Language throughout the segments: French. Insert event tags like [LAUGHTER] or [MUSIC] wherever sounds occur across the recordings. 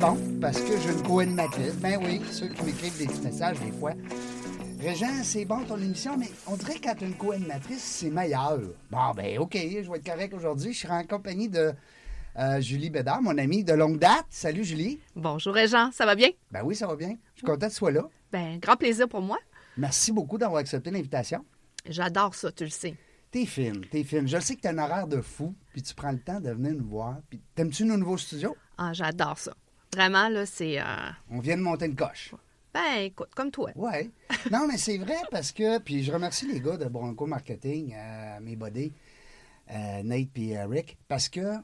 Bon parce que j'ai une co-animatrice. Ben oui, ceux qui m'écrivent des petits messages des fois. Régent, c'est bon ton émission, mais on dirait que quand tu une co-animatrice, c'est meilleur. Bon, ben OK, je vais être correct aujourd'hui. Je serai en compagnie de euh, Julie Bédard, mon amie de longue date. Salut Julie. Bonjour, Régent. Ça va bien? Ben oui, ça va bien. Je suis content que tu sois là. Ben, grand plaisir pour moi. Merci beaucoup d'avoir accepté l'invitation. J'adore ça, tu le sais. T'es fine, t'es fine. Je sais que t'as un horaire de fou, puis tu prends le temps de venir nous voir. Puis t'aimes-tu nos nouveaux studios? Ah, j'adore ça. Vraiment, là, c'est. euh, On vient de monter une coche. Ben, écoute, comme toi. Ouais. Non, mais c'est vrai parce que. Puis je remercie les gars de Bronco Marketing, euh, mes buddies, euh, Nate et Rick, parce que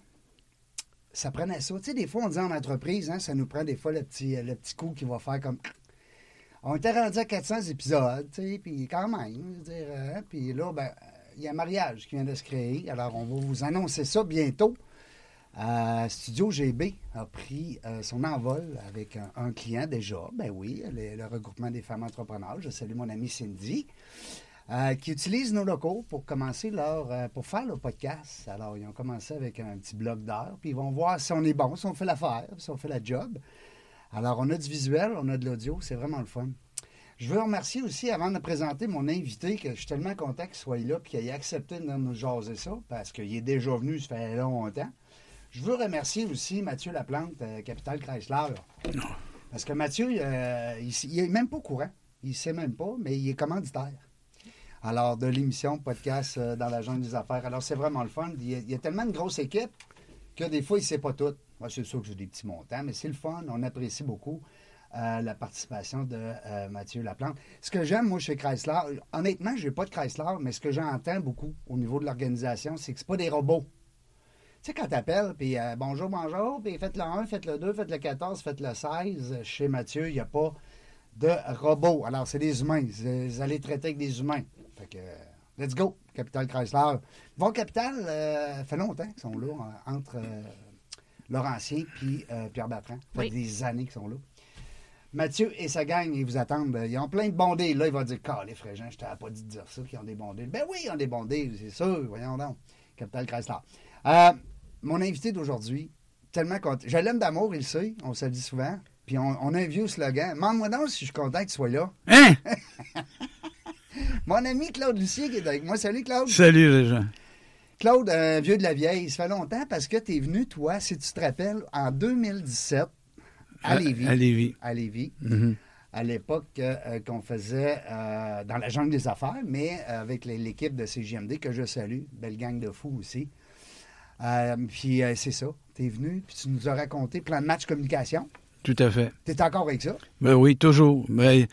ça prenait ça. Tu sais, des fois, on dit en entreprise, hein, ça nous prend des fois le petit, le petit coup qui va faire comme. On était rendu à 400 épisodes, tu sais, puis quand même, je veux dire, hein, puis là, ben, il y a un mariage qui vient de se créer. Alors, on va vous annoncer ça bientôt. Studio GB a pris euh, son envol avec un, client déjà. Ben oui, le, regroupement des femmes entrepreneurs. Je salue mon amie Cindy, euh, qui utilise nos locaux pour commencer leur, euh, pour faire le podcast. Alors, ils ont commencé avec un petit bloc d'heures, puis ils vont voir si on est bon, si on fait l'affaire, si on fait la job. Alors, on a du visuel, on a de l'audio, c'est vraiment le fun. Je veux remercier aussi, avant de présenter mon invité, que je suis tellement content qu'il soit là et qu'il ait accepté de nous jaser ça, parce qu'il est déjà venu, ça fait longtemps. Je veux remercier aussi Mathieu Laplante, euh, Capital Chrysler. Parce que Mathieu, euh, il, il est même pas au courant. Il ne sait même pas, mais il est commanditaire. Alors, de l'émission podcast euh, dans la jungle des affaires. Alors, c'est vraiment le fun. Il y, a, il y a tellement une grosse équipe que des fois, il ne sait pas tout. Moi, c'est sûr que j'ai des petits montants, mais c'est le fun. On apprécie beaucoup la participation de Mathieu Laplante. Ce que j'aime, moi, chez Chrysler, honnêtement, je n'ai pas de Chrysler, mais ce que j'entends beaucoup au niveau de l'organisation, c'est que ce pas des robots. Tu sais, quand tu appelles, puis euh, bonjour, bonjour, puis faites le 1, faites le 2, faites le 14, faites le 16, chez Mathieu, il n'y a pas de robots. Alors, c'est des humains. Vous allez traiter avec des humains. Fait que, let's go, Capital Chrysler. Bon, Capital, euh, fait longtemps qu'ils sont là, en- entre euh, Laurentien puis euh, Pierre Bertrand. Ça fait Oui. des années qu'ils sont là. Mathieu et sa gang, ils vous attendent. Ils ont plein de bondés. Là, il va dire Calé, Fréjean, je t'avais pas dit de dire ça, qu'ils ont des bondés. Ben oui, ils ont des bondés, c'est sûr. Voyons donc. Capital Chrysler. Euh, mon invité d'aujourd'hui, tellement content. Je l'aime d'amour, il le sait. On se le dit souvent. Puis on, on a un vieux slogan. Demande-moi donc si je suis content que tu sois là. Hein? [LAUGHS] Mon ami Claude Lucier qui est avec moi. Salut Claude. Salut, Régent. Claude, un vieux de la vieille, ça fait longtemps parce que tu es venu, toi, si tu te rappelles, en 2017 à Lévis. À Lévis. À Lévis. Mhm. À l'époque euh, euh, qu'on faisait euh, dans la jungle des affaires, mais euh, avec les- l'équipe de CGMD que je salue. Belle gang de fous aussi. Euh, puis euh, c'est ça. Tu es venu, puis tu nous as raconté plein de matchs communication. Tout à fait. Tu es encore avec ça? Ben oui, toujours. Ben,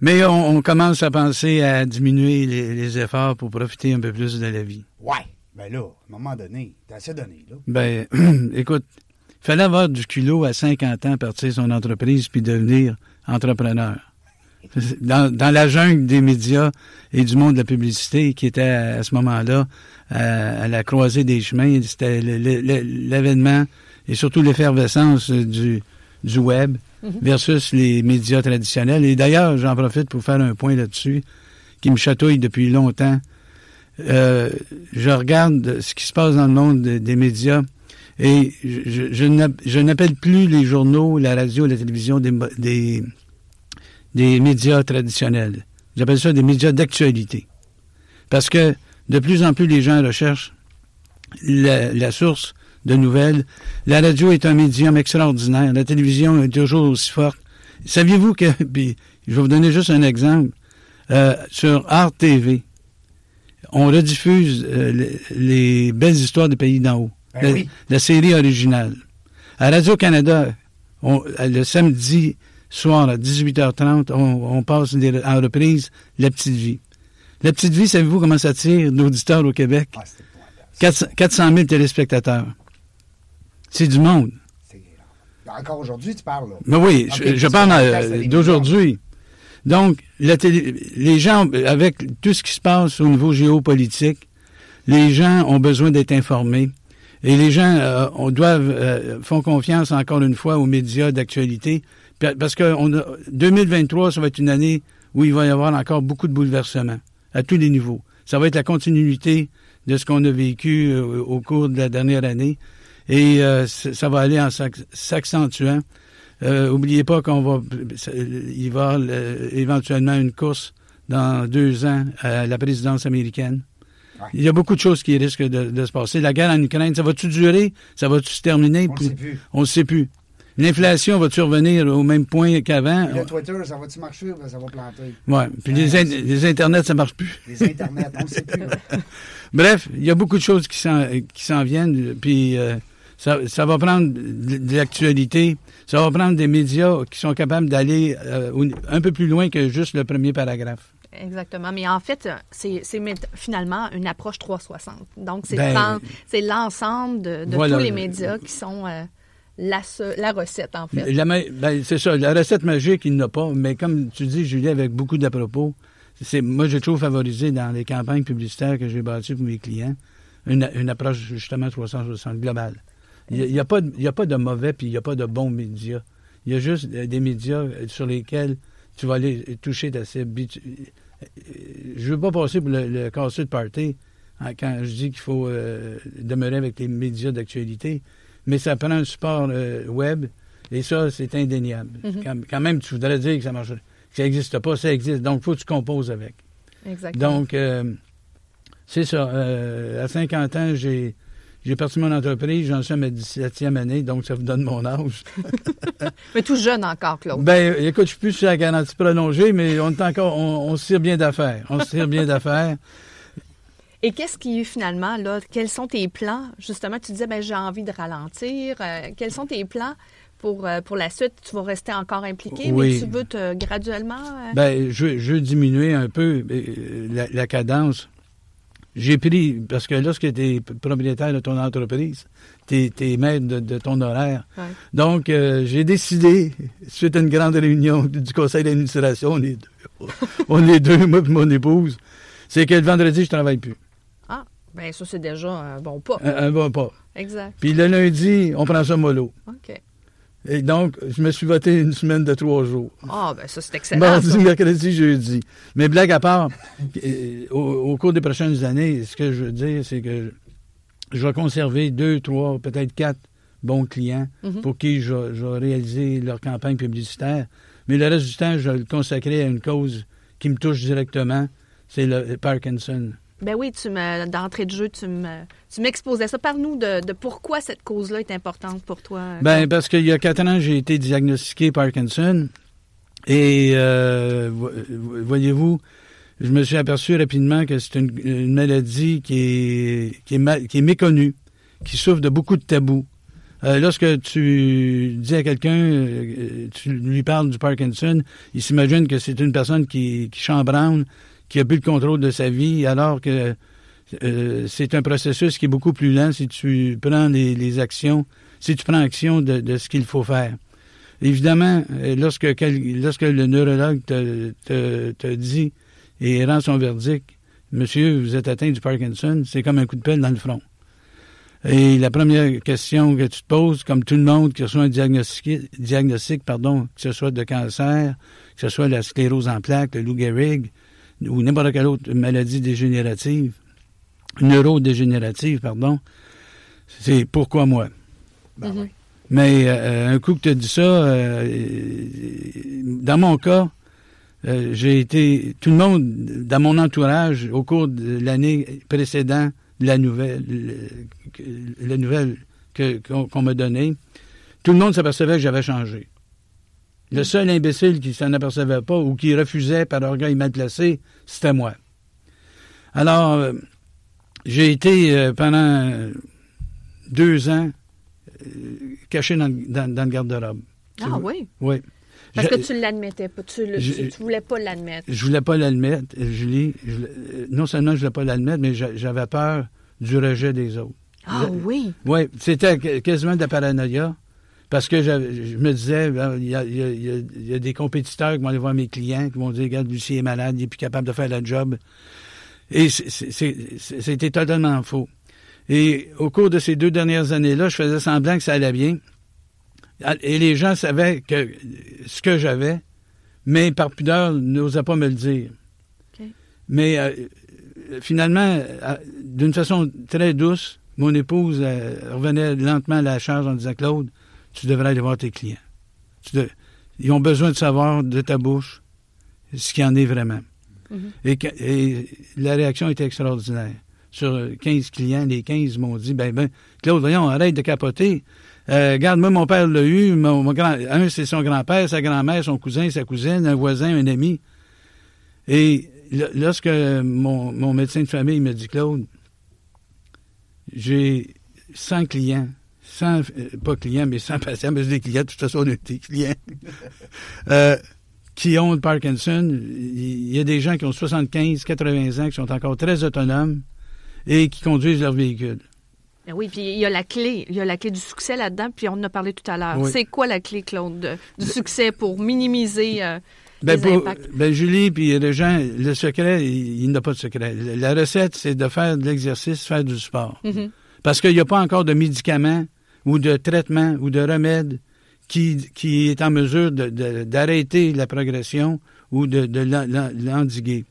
mais on, on commence à penser à diminuer les, les efforts pour profiter un peu plus de la vie. Ouais. Ben là, à un moment donné, t'as assez donné, là. Ben, [CLEARS THROAT] écoute, il fallait avoir du culot à 50 ans, partir son entreprise puis devenir entrepreneur. Dans, dans la jungle des médias et du monde de la publicité qui était à, à ce moment-là à, à la croisée des chemins, c'était l'événement et surtout l'effervescence du, du web versus les médias traditionnels. Et d'ailleurs, j'en profite pour faire un point là-dessus qui me chatouille depuis longtemps. Euh, je regarde ce qui se passe dans le monde de- des médias et je, je- je n'app- je n'appelle plus les journaux, la radio, la télévision des, des, des médias traditionnels. J'appelle ça des médias d'actualité. Parce que de plus en plus les gens recherchent la, la source de nouvelles. La radio est un médium extraordinaire. La télévision est toujours aussi forte. Saviez-vous que, [LAUGHS] puis je vais vous donner juste un exemple, euh, sur Art TV, on rediffuse euh, les, les belles histoires des pays d'en haut. Ben la, oui. la série originale. À Radio-Canada, le samedi soir à 18h30, on, on passe des- en reprise La Petite Vie. La Petite Vie, savez-vous comment ça tire d'auditeurs au Québec? Ah, c'est épouvantable. 400, 400 000 téléspectateurs. C'est du monde. Encore aujourd'hui, tu parles, là. Mais oui, je, parle euh, d'aujourd'hui. Donc, la télé- les gens, avec tout ce qui se passe au niveau géopolitique, les gens ont besoin d'être informés. Et les gens euh, on doivent, euh, font confiance encore une fois aux médias d'actualité. Parce que on a- 2023, ça va être une année où il va y avoir encore beaucoup de bouleversements à tous les niveaux. Ça va être la continuité de ce qu'on a vécu euh, au cours de la dernière année. Et euh, ça va aller en s'ac- s'accentuant. Euh, oubliez pas qu'on va, il va y avoir éventuellement une course dans deux ans à la présidence américaine. Il y a beaucoup de choses qui risquent de, de se passer. La guerre en Ukraine, ça va-tu durer? Ça va-tu se terminer? On ne sait plus. On ne sait plus. L'inflation va-tu revenir au même point qu'avant? Le Twitter, ça va-tu marcher ou ben, ça va planter? Ouais. Puis les, in- les Internets, ça marche plus. Les Internets, on ne sait plus. [LAUGHS] Bref, il y a beaucoup de choses qui s'en, viennent, puis euh, ça, ça va prendre de, l'actualité, ça va prendre des médias qui sont capables d'aller euh, un peu plus loin que juste le premier paragraphe. Exactement. Mais en fait, c'est finalement une approche 360. Donc, c'est Ben, prendre- c'est l'ensemble de, de voilà. tous les médias qui sont euh, la, la recette, en fait. Ben, c'est ça, la recette magique, il n'a pas, mais comme tu dis, Julie, avec beaucoup d'à-propos, c'est, moi, j'ai toujours favorisé dans les campagnes publicitaires que j'ai bâties pour mes clients une, approche justement 360 globale. Il n'y a, a pas de mauvais puis il n'y a pas de bons médias. Il y a juste euh, des médias sur lesquels tu vas aller toucher ta cible. Je ne veux pas passer pour le, le de party hein, quand je dis qu'il faut euh, demeurer avec les médias d'actualité, mais ça prend un support euh, web et ça, c'est indéniable. Mhm. quand, quand même, tu voudrais dire que ça marche, que ça n'existe pas, ça existe. Donc, il faut que tu composes avec. Exactement. Donc, euh, c'est ça. Euh, à 50 ans, j'ai, j'ai parti mon entreprise, j'en suis à ma 17e année, donc ça vous donne mon âge. [LAUGHS] Mais tout jeune encore, Claude. Ben, écoute, je suis plus sur la garantie prolongée, mais on est encore, on, on se tire bien d'affaires. On se tire bien d'affaires. Et qu'est-ce qui, finalement, là, quels sont tes plans? Justement, tu disais, ben, j'ai envie de ralentir. Euh, quels sont tes plans pour, euh, pour la suite? Tu vas rester encore impliqué, Oui. mais tu veux te graduellement. euh, Ben, je, je veux diminuer un peu euh, la, la cadence. J'ai pris, parce que lorsque tu es propriétaire de ton entreprise, tu es, maître de, de ton horaire. Ouais. Donc, euh, j'ai décidé, suite à une grande réunion du conseil d'administration, on est deux, [LAUGHS] on est deux moi et mon épouse, c'est que le vendredi, je travaille plus. Ben, ça, c'est déjà un bon pas. Un, un bon pas. Exact. Puis le lundi, on prend ça mollo. OK. Et donc, je me suis voté une semaine de trois jours. Ah, ben, ça, c'est excellent. Mardi, ça. mercredi, jeudi. Mais blague à part, euh, au, au cours des prochaines années, ce que je veux dire, c'est que je vais conserver deux, trois, peut-être quatre bons clients Mhm. pour qui je vais réaliser leur campagne publicitaire. Mais le reste du temps, je vais le consacrer à une cause qui me touche directement, c'est le Parkinson. Ben oui, tu me, d'entrée de jeu, tu me, tu m'exposais ça. Parle-nous de, de pourquoi cette cause-là est importante pour toi. Ben, parce qu'il y a quatre ans, j'ai été diagnostiqué Parkinson. Et euh, vo- voyez-vous, je me suis aperçu rapidement que c'est une, une maladie qui est, qui, est mal- qui est méconnue, qui souffre de beaucoup de tabous. Euh, lorsque tu dis à quelqu'un, euh, tu lui parles du Parkinson, il s'imagine que c'est une personne qui, qui chambranle, qui a plus le contrôle de sa vie, alors que euh, c'est un processus qui est beaucoup plus lent si tu prends les, actions, si tu prends action de, ce qu'il faut faire. Évidemment, euh, lorsque, lorsque le neurologue te, te, dit et rend son verdict, Monsieur, vous êtes atteint du Parkinson, c'est comme un coup de pelle dans le front. Et la première question que tu te poses, comme tout le monde qui reçoit un diagnostic, diagnostic pardon, que ce soit de cancer, que ce soit la sclérose en plaques, le Lou Gehrig, ou n'importe quelle autre maladie dégénérative, neurodégénérative, pardon, c'est pourquoi moi? Ben Mhm. oui. Mais euh, un coup que tu as dit ça, euh, dans mon cas, euh, j'ai été. Tout le monde, dans mon entourage, au cours de l'année précédente, la nouvelle, le- la nouvelle qu'on m'a donnée, tout le monde s'apercevait que j'avais changé. Le seul imbécile qui s'en apercevait pas ou qui refusait par orgueil mal placé, c'était moi. Alors, euh, j'ai été euh, pendant deux ans euh, caché dans, le- dans- dans le garde-robe. Ah oui? Oui. Parce Je- que tu ne l'admettais pas. Tu ne voulais pas l'admettre. Je voulais pas l'admettre, Julie. Je non seulement je voulais pas l'admettre, mais j'a- j'avais peur du rejet des autres. Ah oui? Oui, c'était qu- quasiment de la paranoïa. Parce que j'avais- je me disais, il y a, il y a- il y a- il y a des compétiteurs qui vont aller voir mes clients, qui vont dire, regarde, Lucie est malade, il n'est plus capable de faire la job. Et c'était totalement faux. Et au cours de ces deux dernières années-là, je faisais semblant que ça allait bien. Et les gens savaient que ce que j'avais, mais par pudeur, n'osaient pas me le dire. Mais euh, finalement, euh, d'une façon très douce, mon épouse euh, revenait lentement à la charge en disant Claude, tu devrais aller voir tes clients. Tu de- Ils ont besoin de savoir de ta bouche ce qu'il y en est vraiment. Mhm. et, la réaction était extraordinaire. Sur 15 clients, les 15 m'ont dit ben, ben, Claude, voyons, arrête de capoter. Euh, regarde, moi, mon père l'a eu. Mon, mon grand, un, c'est son grand-père, sa grand-mère, son cousin, sa cousine, un voisin, un ami. Et lorsque mon, mon médecin de famille me dit Claude, j'ai 100 clients, 100, euh, pas clients, mais 100 patients, mais c'est des clients, de toute façon, on est des clients, [LAUGHS] euh, qui ont le Parkinson. Il y a des gens qui ont 75, 80 ans, qui sont encore très autonomes et qui conduisent leur véhicule. Ben oui, puis il y a la clé. Il y a la clé du succès là-dedans, puis on en a parlé tout à l'heure. Oui. C'est quoi la clé, Claude, de- du succès pour minimiser euh, Ben, les pour- impacts? ben, Julie puis les gens, le secret, il, il n'a pas de secret. La recette, c'est de faire de l'exercice, faire du sport. Mhm. Parce qu'il n'y a pas encore de médicaments ou de traitements ou de remèdes qui, qui est en mesure d'arrêter la progression ou de, de l'en- l'en- l'endiguer.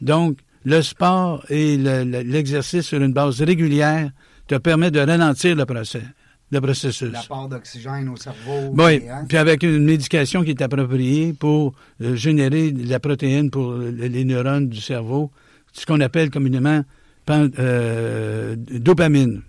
Donc, le sport et le- le- l'exercice sur une base régulière te permet de ralentir le, procès, le processus. L'apport d'oxygène au cerveau. Oui, puis, hein, puis avec une médication qui est appropriée pour euh, générer de la protéine pour le- les neurones du cerveau, ce qu'on appelle communément pan- euh, dopamine.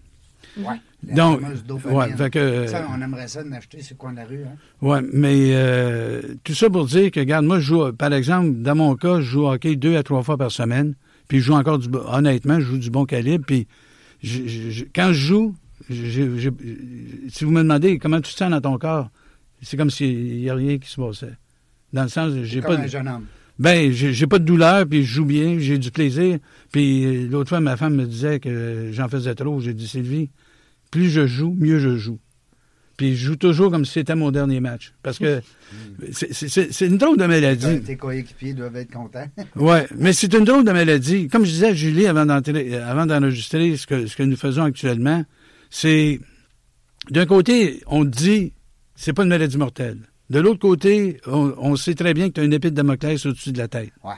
ouais, la Donc, fameuse dopamine. ouais, fait que, Ça, on aimerait ça d'acheter sur le coin de la rue. Hein? ouais, mais euh, tout ça pour dire que, regarde, moi, je joue, par exemple, dans mon cas, je joue au hockey deux à trois fois par semaine, puis je joue encore du, honnêtement, je joue du bon calibre, puis je- je- je- quand je joue, si vous me demandez comment tu te sens dans ton corps, c'est comme s'il n'y a rien qui se passait. Dans le sens, j'ai Comme pas, un de- jeune homme. ben, j'ai j'ai pas de douleur, puis je joue bien, j'ai du plaisir. Puis euh, l'autre fois, ma femme me disait que j'en faisais trop. J'ai dit, Sylvie, plus je joue, mieux je joue. Puis je joue toujours comme si c'était mon dernier match. Parce que [LAUGHS] c'est- une drôle de maladie. Tes coéquipiers doivent être contents. [LAUGHS] Ouais, mais c'est une drôle de maladie. Comme je disais à Julie avant avant d'enregistrer ce que, ce que nous faisons actuellement, c'est d'un côté, on dit c'est pas une maladie mortelle. De l'autre côté, on, on sait très bien que tu as une épée de Damoclès au-dessus de la tête. Ouais.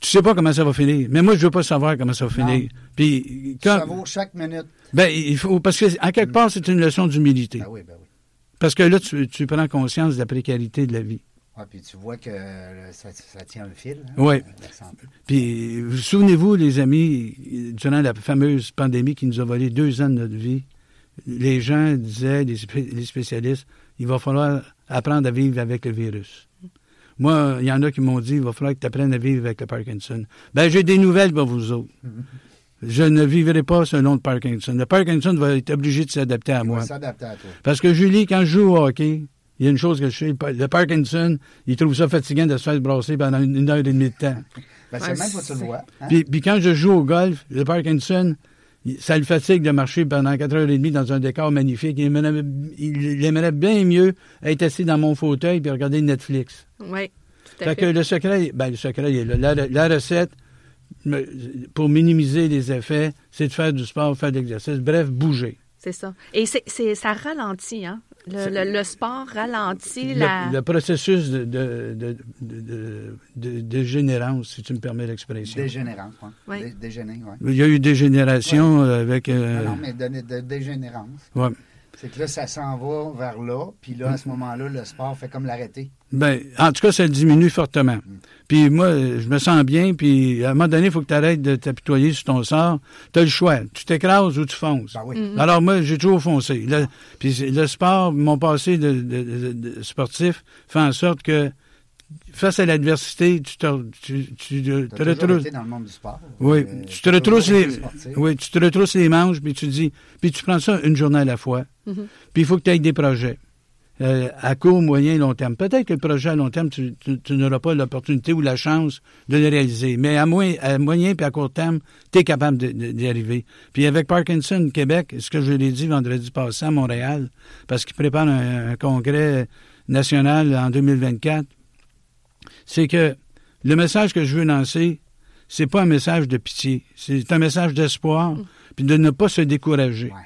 Tu sais pas comment ça va finir. Mais moi, je veux pas savoir comment ça va Non. finir. Puis, quand, Ça vaut chaque minute. ben, il faut, parce que, en quelque part, c'est une leçon d'humilité. Ben oui, ben oui. Parce que là, tu, tu prends conscience de la précarité de la vie. Ouais, puis tu vois que euh, ça, ça tient un fil. Hein, la santé. Puis, vous souvenez-vous, les amis, durant la fameuse pandémie qui nous a volé deux ans de notre vie, les gens disaient, les, les spécialistes, il va falloir apprendre à vivre avec le virus. Moi, il y en a qui m'ont dit, il va falloir que tu apprennes à vivre avec le Parkinson. Ben, j'ai des nouvelles pour vous autres. Je ne vivrai pas selon le Parkinson. Le Parkinson va être obligé de s'adapter à Il moi. va s'adapter à toi. Parce que Julie, quand je joue au hockey, il y a une chose que je sais, le Parkinson, il trouve ça fatigant de se faire brasser pendant une heure et demie de temps. Ben, c'est même pas tu le vois. hein? Puis, puis quand je joue au golf, le Parkinson, ça le fatigue de marcher pendant quatre heures et demie dans un décor magnifique. Il aimerait, il- il aimerait bien mieux être assis dans mon fauteuil et regarder Netflix. Oui, tout à Fait fait. que le secret, ben le secret, il est là. La, la recette, pour minimiser les effets, c'est de faire du sport, faire de l'exercice, bref, bouger. C'est ça. Et c'est- ça ralentit, hein? Le, C'est- le- le sport ralentit Le, la... le processus de, de, de, de, de- de dégénérance, si tu me permets l'expression. Dégénérance. Ouais. Oui. Dé- Dégéné, ouais. Il y a eu dégénération euh, avec... euh, Non, non, mais de, de dégénérance. ouais. C'est que là, ça s'en va vers là, puis là, à ce moment-là, le sport fait comme l'arrêter. Ben, en tout cas, ça diminue fortement. Puis moi, je me sens bien, puis à un moment donné, il faut que tu arrêtes de t'apitoyer sur ton sort. Tu as le choix. Tu t'écrases ou tu fonces. Ben oui. Mm-hmm. Alors moi, j'ai toujours foncé. Le, puis c'est- le sport, mon passé de, de- de- de sportif fait en sorte que face à l'adversité, tu te, tu, tu, te retrousses. été dans le monde du sport. Oui, Euh, tu te retrousses les, oui, tu te retrousses les manches, puis tu dis, puis tu prends ça une journée à la fois. Mhm. Puis il faut que tu aies des projets. euh, à court, moyen, long terme. Peut-être que le projet à long terme, tu, tu- tu n'auras pas l'opportunité ou la chance de le réaliser. Mais à, moyen, à moyen puis à court terme, tu es capable d'y arriver. Puis avec Parkinson Québec, ce que je l'ai dit vendredi passé à Montréal, parce qu'il prépare un, un congrès national en 2024, c'est que le message que je veux lancer, c'est pas un message de pitié, c'est un message d'espoir, puis de ne pas se décourager. Ouais.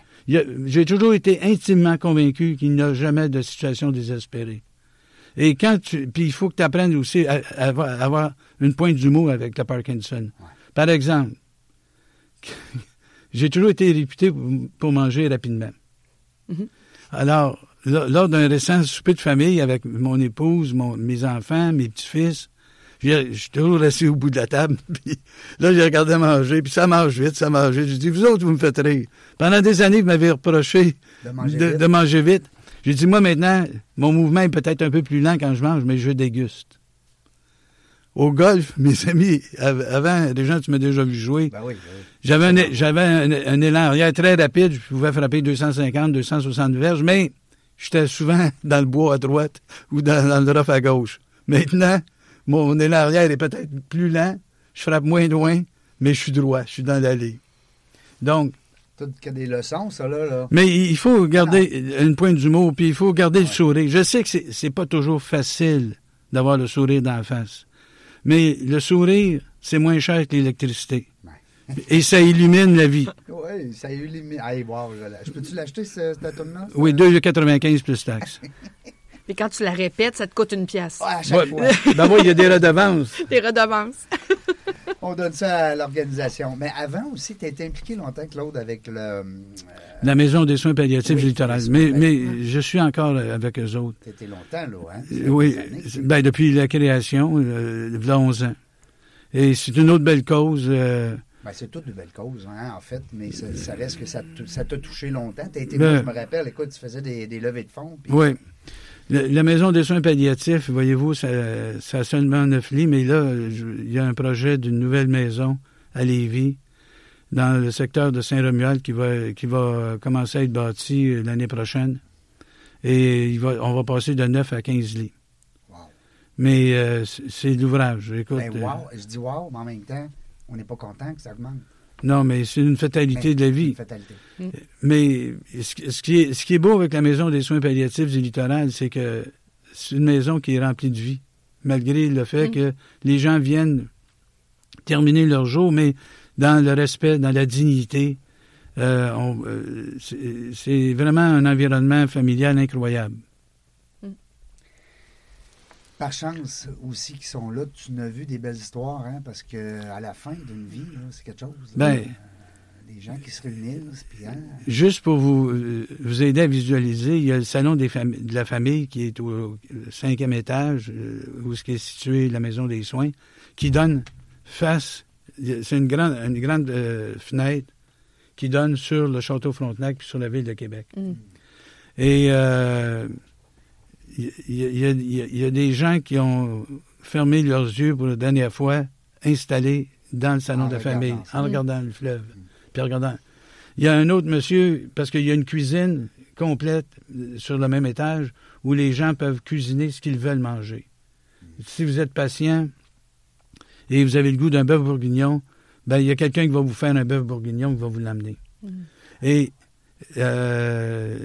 J'ai toujours été intimement convaincu qu'il n'y a jamais de situation désespérée. Et quand tu. Puis il faut que tu apprennes aussi à, à avoir, à avoir une pointe d'humour avec le Parkinson. Par exemple, [LAUGHS] j'ai toujours été réputé pour, manger rapidement. Alors, lo- lors d'un récent souper de famille avec mon épouse, mon- mes enfants, mes petits-fils, je suis toujours assis au bout de la table. [LAUGHS] Puis là, j'ai regardé manger, puis ça mange vite, ça mange vite. Je dis, vous autres, vous me faites rire. Pendant des années, vous m'avez reproché De manger de, vite. de manger vite. J'ai dit, moi, maintenant, mon mouvement est peut-être un peu plus lent quand je mange, mais je déguste. Au golf, [LAUGHS] mes amis, av- avant, les gens, tu m'as déjà vu jouer, Ben oui, ben oui. j'avais un, un, un élan arrière très rapide. Je pouvais frapper 250, 260 verges, mais j'étais souvent [LAUGHS] dans le bois à droite ou dans, dans le rough à gauche. Maintenant, mon élan arrière est peut-être plus lent. Je frappe moins loin, mais je suis droit. Je suis dans l'allée. Donc, Tout que des leçons, ça, là. là? mais il faut garder une pointe d'humour, puis il faut garder le sourire. Je sais que c'est, pas toujours facile d'avoir le sourire d'en face. Mais le sourire, c'est moins cher que l'électricité. Et ça illumine la vie. Oui, ça illumine. Hey, wow, je, je peux-tu l'acheter, ce- cette tome-là? Oui, 2,95 plus taxes. [LAUGHS] Et quand tu la répètes, ça te coûte une pièce. Ouais, à chaque Ouais, fois. [LAUGHS] ben oui, il y a des redevances. [LAUGHS] Les redevances. [LAUGHS] On donne ça à l'organisation. Mais avant aussi, tu as été impliqué longtemps, Claude, avec le. euh, La Maison des soins palliatifs Oui, littorales. les soins Mais, je suis encore avec eux autres. tu étais longtemps, là, hein? Fait Oui, des années, ben, depuis la création, euh, il y a 11 ans. Et c'est une autre belle cause. euh, Ben, c'est toutes de belles causes, hein, en fait, mais ça, ça reste que ça t'a touché longtemps. Tu été, Ben- moi, je me rappelle, écoute, tu faisais des, des levées de fonds. puis- Oui. La, la maison des soins palliatifs, voyez-vous, ça, ça a seulement neuf lits, mais là, il y a un projet d'une nouvelle maison à Lévis, dans le secteur de Saint-Romuald, qui va, qui va commencer à être bâti euh, l'année prochaine. Et il va, on va passer de 9 à 15 lits. Wow. Mais euh, c'est l'ouvrage. Écoute, Ben, euh, wow. Je dis wow, mais en même temps, on n'est pas content que ça augmente. Non, mais c'est une fatalité Mais de la vie. une fatalité. Mais ce, qui- ce qui est, ce qui est beau avec la maison des soins palliatifs du littoral, c'est que c'est une maison qui est remplie de vie, malgré le fait Mm. que les gens viennent terminer leur jour, mais dans le respect, dans la dignité. Euh, on- euh, c'est- c'est vraiment un environnement familial incroyable. Par chance aussi qu'ils sont là, tu n'as vu des belles histoires, hein, parce que à la fin d'une vie, là, c'est quelque chose. là. Des gens qui se réunissent, puis hein, Juste pour vous, euh, vous aider à visualiser, il y a le salon des fami- de la famille qui est au, cinquième étage, euh, où ce qui est situé la maison des soins, qui donne face, c'est une grande, une grande euh, fenêtre qui donne sur le château Frontenac puis sur la ville de Québec. Mm. Et euh, il y, a- il y a- il y a des gens qui ont fermé leurs yeux pour la dernière fois, installés dans le salon En de la famille, ça. en regardant le fleuve. Puis en regardant. Il y a un autre monsieur, parce qu'il y a une cuisine complète euh, sur le même étage où les gens peuvent cuisiner ce qu'ils veulent manger. Si vous êtes patient et vous avez le goût d'un bœuf bourguignon, ben il y a quelqu'un qui va vous faire un bœuf bourguignon qui va vous l'amener. Et euh,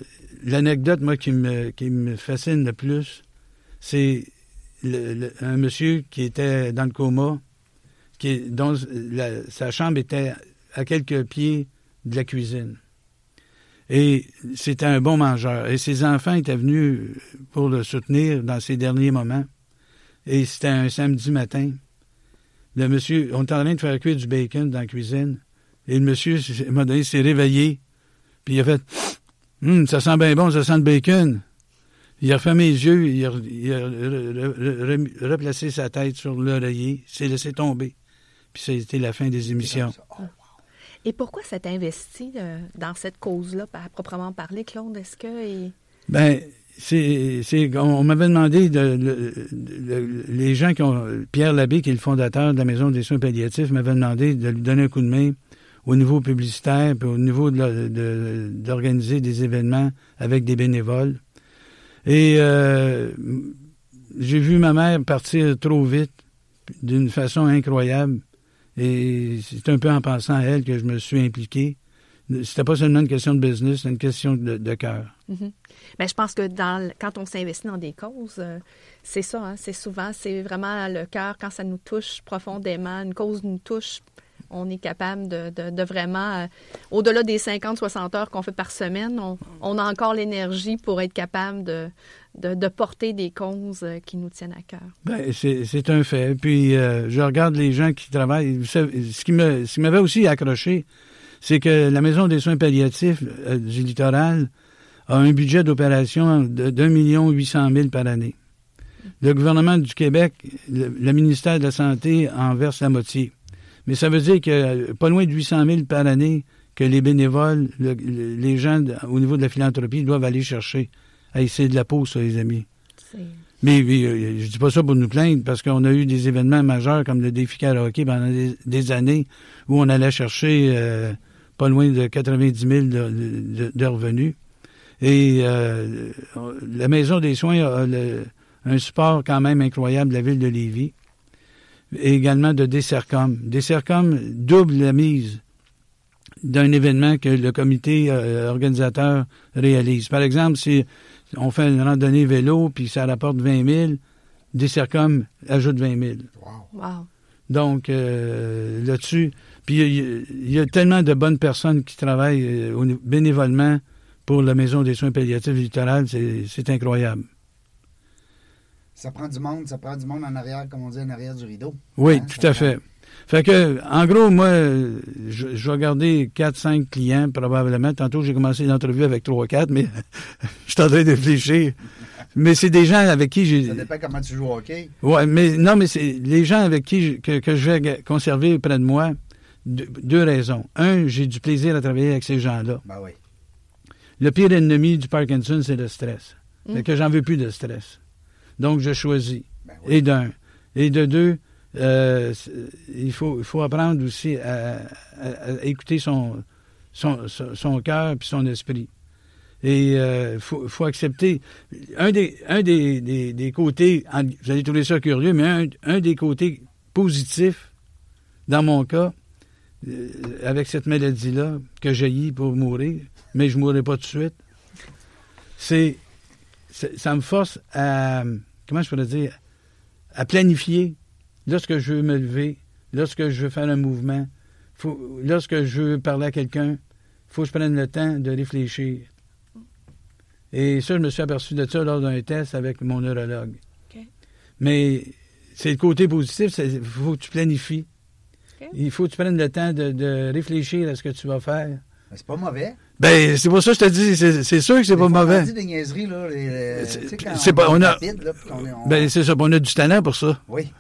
l'anecdote, moi, qui me, fascine le plus, c'est un monsieur qui était dans le coma, dont sa chambre était à quelques pieds de la cuisine. Et c'était un bon mangeur. Et ses enfants étaient venus pour le soutenir dans ses derniers moments. Et c'était un samedi matin. Le monsieur, on était en train de faire cuire du bacon dans la cuisine. Et le monsieur, moment donné, s'est réveillé. Puis il a fait Hum, ça sent bien bon, ça sent le bacon. Il a refermé les yeux, il a, il a re- re- re- re- replacé sa tête sur l'oreiller, s'est laissé tomber. Puis ça a été la fin des émissions. Oh, Et pourquoi s'être investi euh, dans cette cause-là, à proprement parler, Claude? Est-ce que. Ben, c'est, on, on m'avait demandé de, le- les gens qui ont, Pierre Labbé, qui est le fondateur de la Maison des soins palliatifs, m'avait demandé de lui donner un coup de main au niveau publicitaire, puis au niveau de, la- de- d'organiser des événements avec des bénévoles. Et euh, j'ai vu ma mère partir trop vite, d'une façon incroyable. Et c'est un peu en pensant à elle que je me suis impliqué. C'était pas seulement une question de business, c'était une question de, de cœur. Mhm. Ben, je pense que quand on s'investit dans des causes, euh, c'est ça, hein, c'est souvent, c'est vraiment le cœur, quand ça nous touche profondément, une cause nous touche, on est capable de, vraiment, euh, au-delà des 50-60 heures qu'on fait par semaine, on, a encore l'énergie pour être capable de, porter des causes euh, qui nous tiennent à cœur. Ben, c'est un fait. Puis, euh, je regarde les gens qui travaillent. Ce qui m'avait aussi accroché, c'est que la Maison des soins palliatifs euh, du littoral a un budget d'opération de 2 800 000 par année. Le gouvernement du Québec, le, ministère de la Santé en verse la moitié. Mais ça veut dire que pas loin de 800 000 par année que les bénévoles, le, les gens au niveau de la philanthropie doivent aller chercher. Hey, c'est de la peau, ça, les amis. Mais, mais, je dis pas ça pour nous plaindre, parce qu'on a eu des événements majeurs comme le défi karaoké pendant des, des années où on allait chercher euh, pas loin de 90 000 de, de, de revenus. Et euh, la Maison des soins a le, un support quand même incroyable de la ville de Lévis. Et également de Dessercom. Dessercom double la mise d'un événement que le comité euh, organisateur réalise. Par exemple, si on fait une randonnée vélo, puis ça rapporte 20 000, Dessercom ajoute 20 000. Wow. wow. Donc, euh, là-dessus, puis il y, y, a tellement de bonnes personnes qui travaillent euh, bénévolement pour la Maison des soins palliatifs littoral, c'est incroyable. Ça prend du monde, ça prend du monde en arrière, comme on dit, en arrière du rideau. Oui, hein, tout à fait. Fait que, en gros, moi, je, je vais garder 4-5 clients, probablement. Tantôt, j'ai commencé l'entrevue avec 3-4, mais [LAUGHS] je suis en train de réfléchir. Mais c'est des gens avec qui j'ai. Ça dépend comment tu joues au hockey. Ouais, mais non, mais c'est les gens avec qui que, que je vais conserver près de moi. Deux, deux raisons. Un, j'ai du plaisir à travailler avec ces gens-là. Ben oui. Le pire ennemi du Parkinson, c'est le stress. Mm. Fait que j'en veux plus de stress. Donc, je choisis. Ben oui. Et d'un. Et de deux, euh, il, faut, il faut apprendre aussi à, à, à écouter son, son, son, son cœur puis son esprit. Et il euh, faut, faut, accepter. Un des, un des, des, des, côtés, vous allez trouver ça curieux, mais un, un des côtés positifs, dans mon cas, euh, avec cette maladie-là, que j'ai pour mourir, mais je ne mourrai pas tout de suite, c'est. Ça me force à. Comment je pourrais dire? À planifier lorsque je veux me lever, lorsque je veux faire un mouvement, faut, lorsque je veux parler à quelqu'un, il faut que je prenne le temps de réfléchir. Et ça, je me suis aperçu de ça lors d'un test avec mon neurologue. Okay. Mais c'est le côté positif, il faut que tu planifies. Okay. Il faut que tu prennes le temps de, de, réfléchir à ce que tu vas faire. C'est pas mauvais. Ben, c'est pour ça que je te dis, c'est sûr que c'est pas mauvais. On dit des niaiseries, là. C'est pas, on a. Rapide, là, on est, on... Ben, c'est ça, on a du talent pour ça. Oui.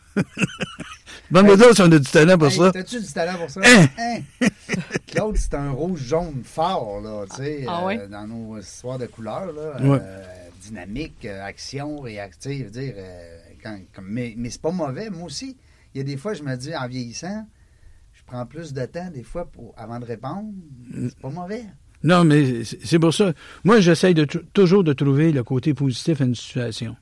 Bonne hey, si on a du talent pour hey, ça. T'as-tu du talent pour ça? Hein? hein? [LAUGHS] Claude, c'est un rouge-jaune fort, là, tu sais, ah, euh, oui? dans nos histoires de couleurs, là. Euh, dynamique, euh, action, réactive, dire, euh, quand, comme, mais, mais c'est pas mauvais, moi aussi. Il y a des fois, je me dis, en vieillissant, je prends plus de temps, des fois, pour, avant de répondre. C'est pas mauvais. Non, mais c'est pour ça. Moi, j'essaye de toujours de trouver le côté positif à une situation.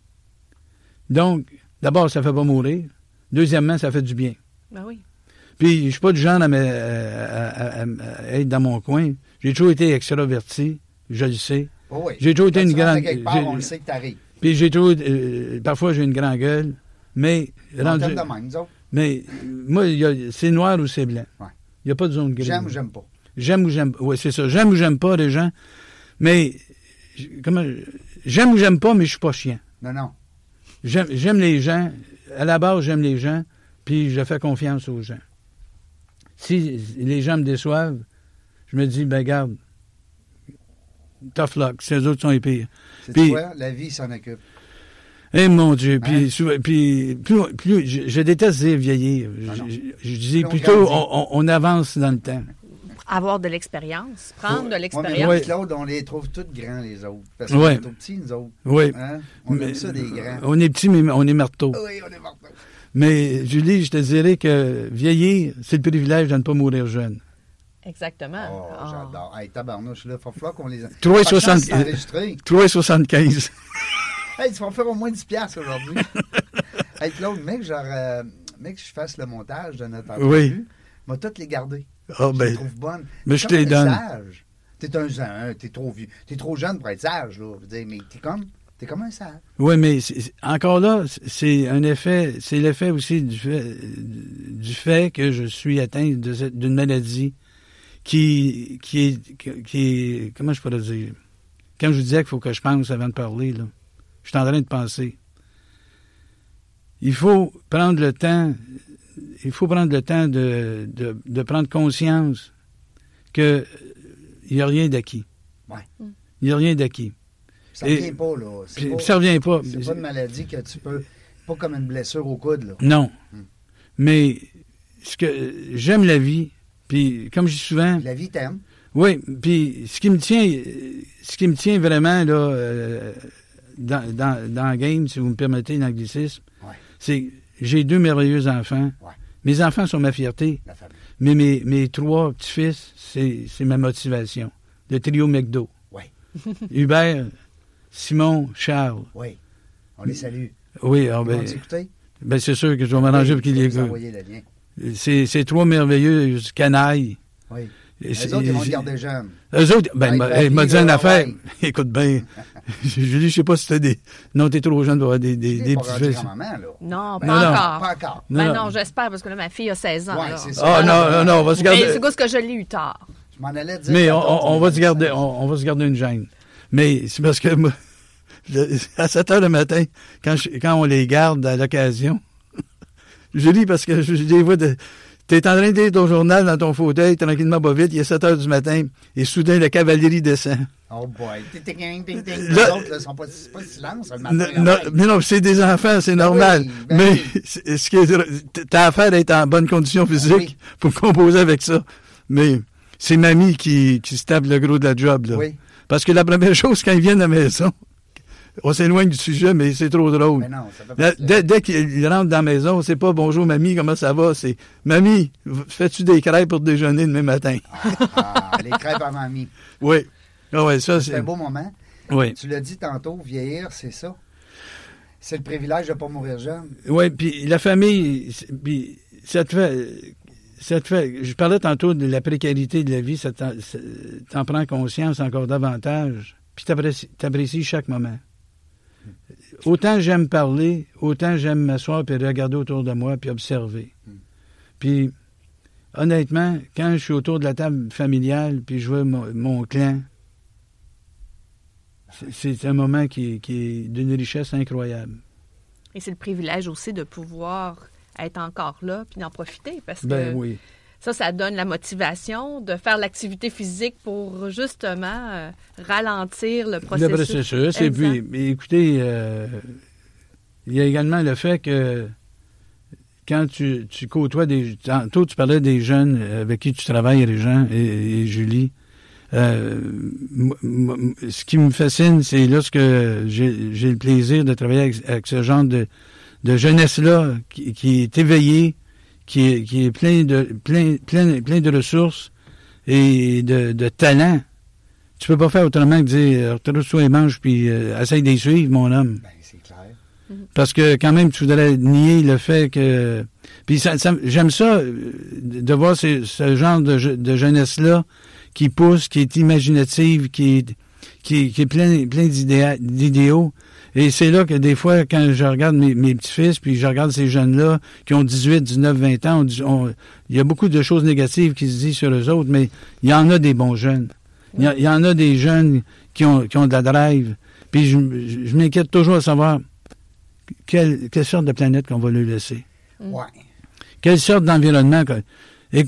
Donc, d'abord, ça fait pas mourir. Deuxièmement, ça fait du bien. Ben oui. Puis, je suis pas du genre à, me, à, à, à être dans mon coin. J'ai toujours été extraverti, je le sais. Oh oui. J'ai toujours été Quand une grande. quelque part, on le sait que t'arrives. Puis j'ai toujours. Euh, parfois, j'ai une grande gueule, mais. On rendu, de même, nous autres. mais moi, c'est noir ou c'est blanc. Ouais. Il n'y a pas de zone grise. J'aime ou j'aime pas. J'aime ou j'aime pas. Oui, c'est ça. J'aime ou j'aime pas les gens. Mais. Comment. J'aime ou j'aime pas, mais je suis pas chiant. Non, non. J'aime les gens. À la base, j'aime les gens, puis je fais confiance aux gens. Si les gens me déçoivent, je me dis, ben garde, tough luck, ces autres sont les pires. C'est quoi? La vie s'en occupe. Eh mon Dieu, puis, hein? puis plus, plus je, je, déteste dire vieillir. Je, je, dis plutôt on, on, avance dans le temps. Avoir de l'expérience, prendre de l'expérience. Ouais, Claude, on les trouve tous grands, les autres. Parce qu'on ouais. est tout petits, nous autres. Oui. Hein? On mais, aime ça, des grands. On est petits, mais on est marteaux. Oui, on est marteaux. Mais Julie, je te dirais que vieillir, c'est le privilège de ne pas mourir jeune. Exactement. Oh, oh. j'adore. Hey, tabarnouche, là, il faut falloir qu'on les... 3,75. [LAUGHS] Hey, tu vas me faire au moins 10 piastres aujourd'hui. [LAUGHS] hey, Claude, mec, genre, euh, mec, je fasse le montage de notre Oui. entrevue, moi, toutes les garder. Ah, Je ben, trouve bonnes. mais T'es je te les un donne. sage. T'es un sage, t'es trop vieux. T'es trop jeune pour être sage, là. Je veux dire, mais t'es comme, t'es comme un sage. Oui, mais encore là, c'est un effet, c'est l'effet aussi du fait, du fait que je suis atteint de cette- d'une maladie qui, qui est, qui est, comment je pourrais dire? Quand je vous disais qu'il faut que je pense avant de parler, là, je suis en train de penser. Il faut prendre le temps, il faut prendre le temps de, de, de prendre conscience que il n'y a rien d'acquis. Ouais. Il n'y a rien d'acquis. Ça Et- revient pas, là. Puis- pas, ça revient pas. c'est pas une maladie que tu peux. Pas comme une blessure au coude, là. Non. Hmm. Mais ce que j'aime la vie, puis comme je dis souvent, La vie t'aime. oui, puis ce qui me tient, ce qui me tient vraiment là euh, dans, dans, dans le game, si vous me permettez l'anglicisme, Ouais. c'est j'ai deux merveilleux enfants. Ouais. Mes enfants sont ma fierté, mais mes, mes trois petits-fils, c'est ma motivation. Le trio McDo. Ouais. [LAUGHS] Hubert, Simon, Charles. Oui. On les salue. Oui, ah Ils ben, ben, c'est sûr que je vais m'arranger Oui, pour qu'ils les. C'est c'est trois merveilleux canailles. Oui. Les autres, ils vont te j'ai- garder jeune. Eux autres, ben, Ouais, m'a- dit une affaire. ouais. [LAUGHS] Écoute bien. [LAUGHS] Julie, je sais pas si t'as des. Non, t'es trop jeune pour avoir des, des, Tu des pas petits fils. Non, pas Ben, non. encore. Pas encore. Non, Ben non. non, j'espère, parce que là, ma fille a 16 ans. Ah, non, non, non, on va se Mais garder. c'est parce que je l'ai eu tard. Je m'en allais dire. Mais on, va se garder, on, on va se garder une gêne. Mais c'est parce que moi, [LAUGHS] le- à 7 heures le matin, quand, je- quand on les garde à l'occasion, je lis parce que je, je les vois de. T'es en train de lire ton journal dans ton fauteuil, tranquillement, pas vite, il est 7 heures du matin, et soudain, la cavalerie descend. Oh boy. Les autres, sont pas, c'est pas silence, le matin. Non, non, mais non, c'est des enfants, c'est normal. oui, ben mais oui. ce qui est- t'as affaire d'être en bonne condition physique Oui. pour composer avec ça. Mais c'est mamie qui, qui se tape le gros de la job. Là. Oui. Parce que la première [LAUGHS] chose, quand ils viennent à la maison, on s'éloigne du sujet, mais c'est trop drôle. Non, ça Dès, dès qu'ils rentrent dans la maison, c'est pas bonjour mamie, comment ça va? C'est mamie, fais-tu des crêpes pour déjeuner demain matin? Ah, les crêpes à mamie. [LAUGHS] Oui. Ah ouais, ça C'est un beau moment. Oui. Tu l'as dit tantôt, vieillir, c'est ça. C'est le privilège de ne pas mourir jeune. Oui, puis la famille, puis ça te fait. Ça te fait. Je parlais tantôt de la précarité de la vie, ça t'en prends conscience encore davantage, puis t'apprécies chaque moment. Autant j'aime parler, autant j'aime m'asseoir puis regarder autour de moi puis observer. Puis, honnêtement, quand je suis autour de la table familiale puis je vois mon, mon clan, c'est- un moment qui, est- qui est d'une richesse incroyable. Et c'est le privilège aussi de pouvoir être encore là puis d'en profiter parce que Ben oui. Ça, ça donne la motivation de faire l'activité physique pour justement euh, ralentir le processus. Le processus. Et Exact. puis, mais écoutez, euh, il y a également le fait que quand tu, tu côtoies des... Tantôt, tu parlais des jeunes avec qui tu travailles, Régent et, et Julie. Euh, ce qui me fascine, c'est lorsque j'ai j'ai le plaisir de travailler avec, avec ce genre de, de jeunesse-là qui, qui est éveillée, qui est, qui est plein de, plein, plein, plein de ressources et de, de talent. Tu peux pas faire autrement que dire retrouve-toi les manches puis euh, essaye d'y suivre, mon homme. Ben, c'est clair. Parce que quand même, tu voudrais nier le fait que. Puis ça, ça- j'aime ça, euh, de voir ce, ce genre de, je- de jeunesse-là qui pousse, qui est imaginative, qui est, qui, qui est plein, plein d'idéa- d'idéaux. Et c'est là que des fois, quand je regarde mes, mes petits-fils, puis je regarde ces jeunes-là qui ont 18, 19, 20 ans, on dit- on- il y a beaucoup de choses négatives qui se disent sur eux autres, mais il y en a des bons jeunes. Il y, a- il y en a des jeunes qui ont, qui ont de la drive. Puis je, je- je m'inquiète toujours à savoir quelle, quelle sorte de planète qu'on va lui laisser. Ouais. Quelle sorte d'environnement. euh, Tu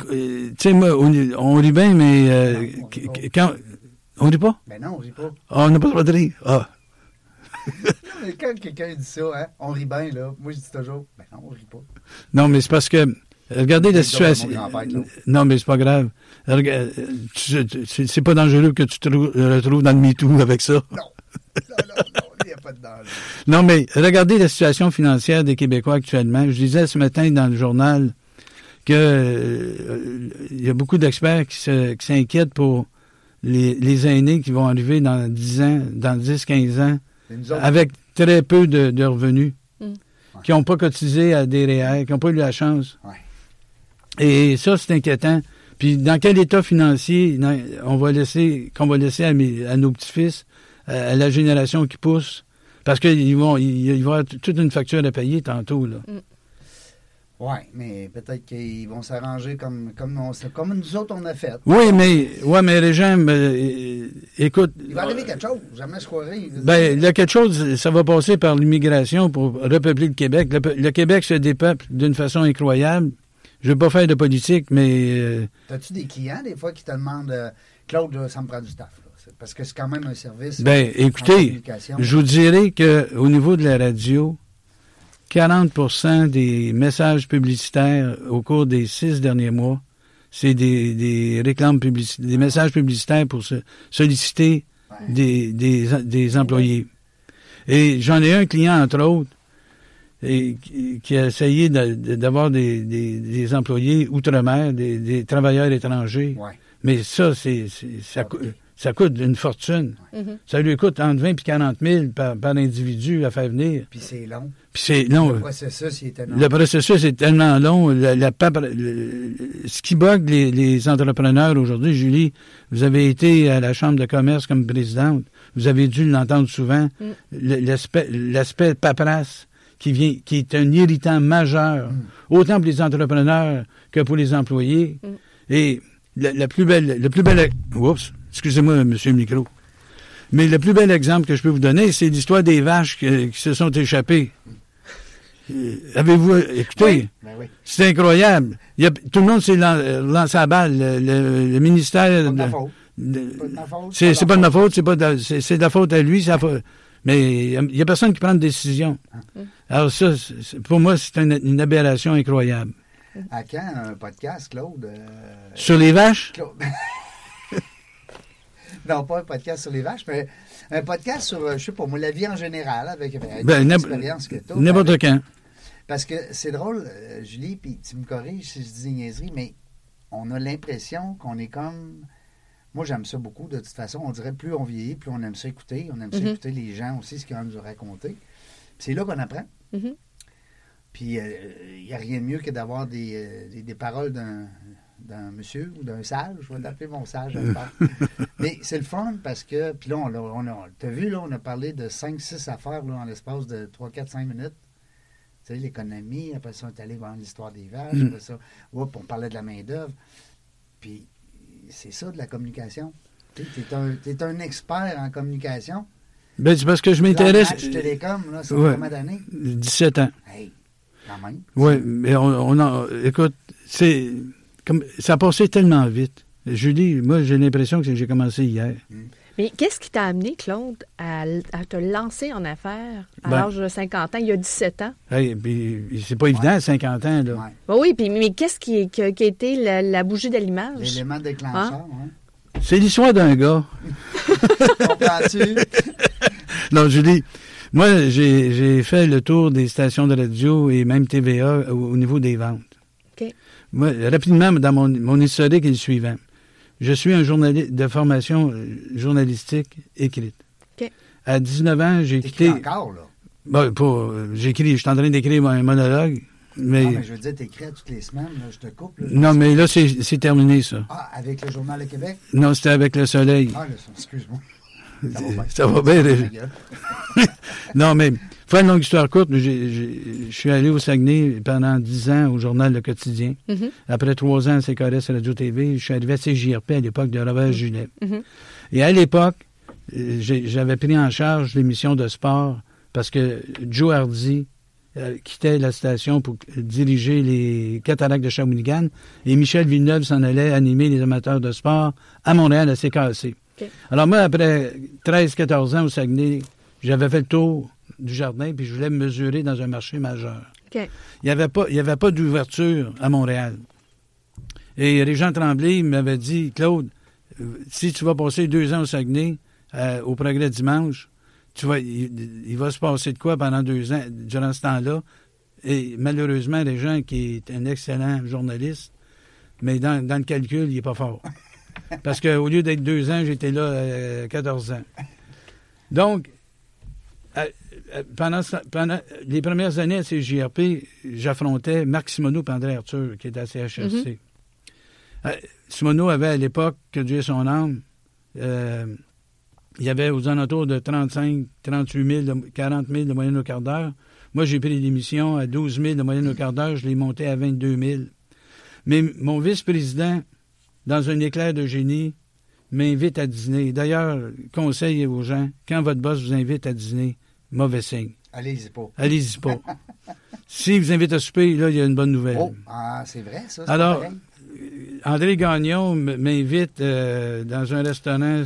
sais, moi, on, on rit bien, mais euh, Non, on rit pas. quand. On rit pas? Ben non, on rit pas. Ah, on n'a pas le droit de rire. Ah. [LAUGHS] Mais quand quelqu'un dit ça, hein, on rit bien, là. Moi, je dis toujours, ben non, on rit pas. Non, mais c'est parce que. Regardez la situation. Non, mais c'est pas grave. Euh, tu- C'est pas dangereux que tu te trou- retrouves dans le MeToo avec ça. Non. Non, non, non, il n'y a pas de danger. Non, mais regardez la situation financière des Québécois actuellement. Je disais ce matin dans le journal que euh, il y a beaucoup d'experts qui s'inquiètent pour les, les aînés qui vont arriver dans 10 ans, dans 10, 15 ans. Avec très peu de, de revenus, Mm. qui n'ont pas cotisé à des REER, qui n'ont pas eu la chance. Ouais. Et ça, c'est inquiétant. Puis dans quel état financier on va laisser, qu'on va laisser à, mes- à nos petits-fils, à, à la génération qui pousse? Parce qu'ils vont, vont avoir toute une facture à payer tantôt, là. Oui, mais peut-être qu'ils vont s'arranger comme, comme, on- comme nous autres, on a fait. Oui, mais, ouais, mais Régent, euh, écoute. Il va arriver quelque chose, jamais je croirais. Ben, il y a quelque chose, ça va passer par l'immigration pour repeupler le Québec. Le, le Québec se dépeuple d'une façon incroyable. Je ne veux pas faire de politique, mais euh, T'as-tu des clients, des fois, qui te demandent euh, Claude, là, ça me prend du staff. là. Parce que c'est quand même un service. ben, en écoutez, je vous dirais qu'au niveau de la radio, 40% des messages publicitaires au cours des six derniers mois, c'est des, des réclames publicitaires, des messages publicitaires pour se solliciter des, des, des employés. Et j'en ai un client, entre autres, et, qui, a essayé d'avoir des, des, des employés outre-mer, des, des travailleurs étrangers. Ouais. Mais ça, c'est, ça, cou- ça coûte une fortune. Ça lui coûte entre 20 et 40 000 par, par individu à faire venir. Puis c'est long. Puis c'est, non, Le processus, il était long. le processus est tellement long. La, le- ce qui bug les, les entrepreneurs aujourd'hui, Julie, vous avez été à la Chambre de commerce comme présidente. Vous avez dû l'entendre souvent. Mm. L'aspect, l'aspect paperasse qui vient, qui est un irritant majeur, Mm. autant pour les entrepreneurs que pour les employés. Mm. Et la, la plus belle, le plus bel, oups, excusez-moi, monsieur le micro. Mais le plus bel exemple que je peux vous donner, c'est l'histoire des vaches qui se sont échappées. Euh, Avez-vous écouté? Oui. Ben oui. C'est incroyable. Il y a- tout le monde s'est lan- lancé à la balle. Le, le- le ministère. C'est pas de ma faute, c'est pas de, c'est, de la faute à lui. c'est la faute- mais il n'y a, personne qui prend de décision. Alors ça, pour moi, c'est une, une aberration incroyable. À quand un podcast, Claude? euh, Sur les vaches, Claude. [LAUGHS] non, pas un podcast sur les vaches, mais un podcast sur, euh, je sais pas moi, la vie en général, avec, avec Ben, l'expérience que t'as. n'importe quand. Parce que c'est drôle, euh, Julie, puis tu me corriges si je dis des niaiseries, mais on a l'impression qu'on est comme. Moi, j'aime ça beaucoup, de toute façon. On dirait plus on vieillit, plus on aime ça écouter. On aime ça Mhm. écouter les gens aussi, ce qu'ils ont à nous raconter. Puis c'est là qu'on apprend. Mhm. Puis il n'y a rien de mieux que d'avoir des, euh, des, des paroles d'un d'un monsieur ou d'un sage. Je vais l'appeler mon sage. [LAUGHS] Mais c'est le fun parce que. Puis là, on, a- on a. T'as vu, là, on a parlé de 5-6 affaires là, en l'espace de 3, 4, 5 minutes. Sais, l'économie, après ça, on est allé voir l'histoire des vaches, Mm. après ça, oups, on parlait de la main-d'œuvre. Puis c'est ça de la communication. Tu es un, expert en communication. Ben, c'est parce que je m'intéresse. Télécom, là, Ouais. fait combien d'années? 17 ans. Hey, quand même. Oui, mais on, on en. Écoute, c'est. Comme, ça a passé tellement vite. Julie, moi, j'ai l'impression que j'ai commencé hier. Mais qu'est-ce qui t'a amené, Claude, à, à te lancer en affaires à Ben- l'âge de 50 ans, il y a 17 ans? Hey, puis c'est pas évident, à 50 ans, là. Ouais. Ben oui, puis, mais qu'est-ce qui, qui, qui a été la, la bougie d'allumage? L'élément déclencheur, hein? C'est l'histoire d'un gars. Comprends-tu? [LAUGHS] Non, Julie, moi, j'ai j'ai fait le tour des stations de radio et même TVA au, au niveau des ventes. OK. Moi, rapidement, dans mon, mon historique est le suivant. Je suis un journaliste de formation euh, journalistique écrite. OK. À 19 ans, j'ai quitté. encore, là? Bon, pas, euh, j'écris, je suis en train d'écrire un monologue, mais. Non, mais je veux dire, t'écris toutes les semaines, là, je te coupe. Là. Non, mais là, c'est terminé, ça. Ah, avec le Journal de Québec? Non, c'était avec le soleil. Ah, là, excuse-moi. [LAUGHS] Ça va bien. Ça va bien. [LAUGHS] Non, mais, faire une longue histoire courte, je suis allé au Saguenay pendant dix ans au journal Le Quotidien. Mhm. Après trois ans à CKRS Radio-TV, je suis arrivé à CJRP à l'époque de Robert Julet. Mhm. Et à l'époque, euh, j'avais pris en charge l'émission de sport parce que Joe Hardy euh, quittait la station pour diriger les cataractes de Shawinigan et Michel Villeneuve s'en allait animer les amateurs de sport à Montréal à CKC. OK. Alors moi, après 13-14 ans au Saguenay, j'avais fait le tour du jardin puis je voulais me mesurer dans un marché majeur. Il n'y avait pas, il y avait pas d'ouverture à Montréal. Et Régent Tremblay m'avait dit, Claude, euh, si tu vas passer deux ans au Saguenay, euh, au Progrès Dimanche, tu vas, il, il va se passer de quoi pendant deux ans, durant ce temps-là? Et malheureusement, Régent, qui est un excellent journaliste, mais dans, dans le calcul, il n'est pas fort. [LAUGHS] Parce qu'au lieu d'être deux ans, j'étais là euh, 14 ans. Donc, pendant, ce- pendant les premières années à CJRP, j'affrontais Marc Simoneau et André Arthur, qui était à CHRC. Euh, Simoneau avait à l'époque, que Dieu son âme, euh, il y avait aux alentours de 35, 38 000, de- 40 000 de moyenne au quart d'heure. Moi, j'ai pris l'émission à 12 000 de moyenne au quart d'heure, je l'ai monté à 22 000. Mais mon vice-président, dans un éclair de génie, m'invite à dîner. D'ailleurs, conseil aux gens, quand votre boss vous invite à dîner, mauvais signe. Allez-y pas. Allez-y pas. [LAUGHS] S'il vous invite à souper, là, il y a une bonne nouvelle. Oh, ah, c'est vrai, ça. Alors, pareil. André Gagnon m'invite euh, dans un restaurant, euh,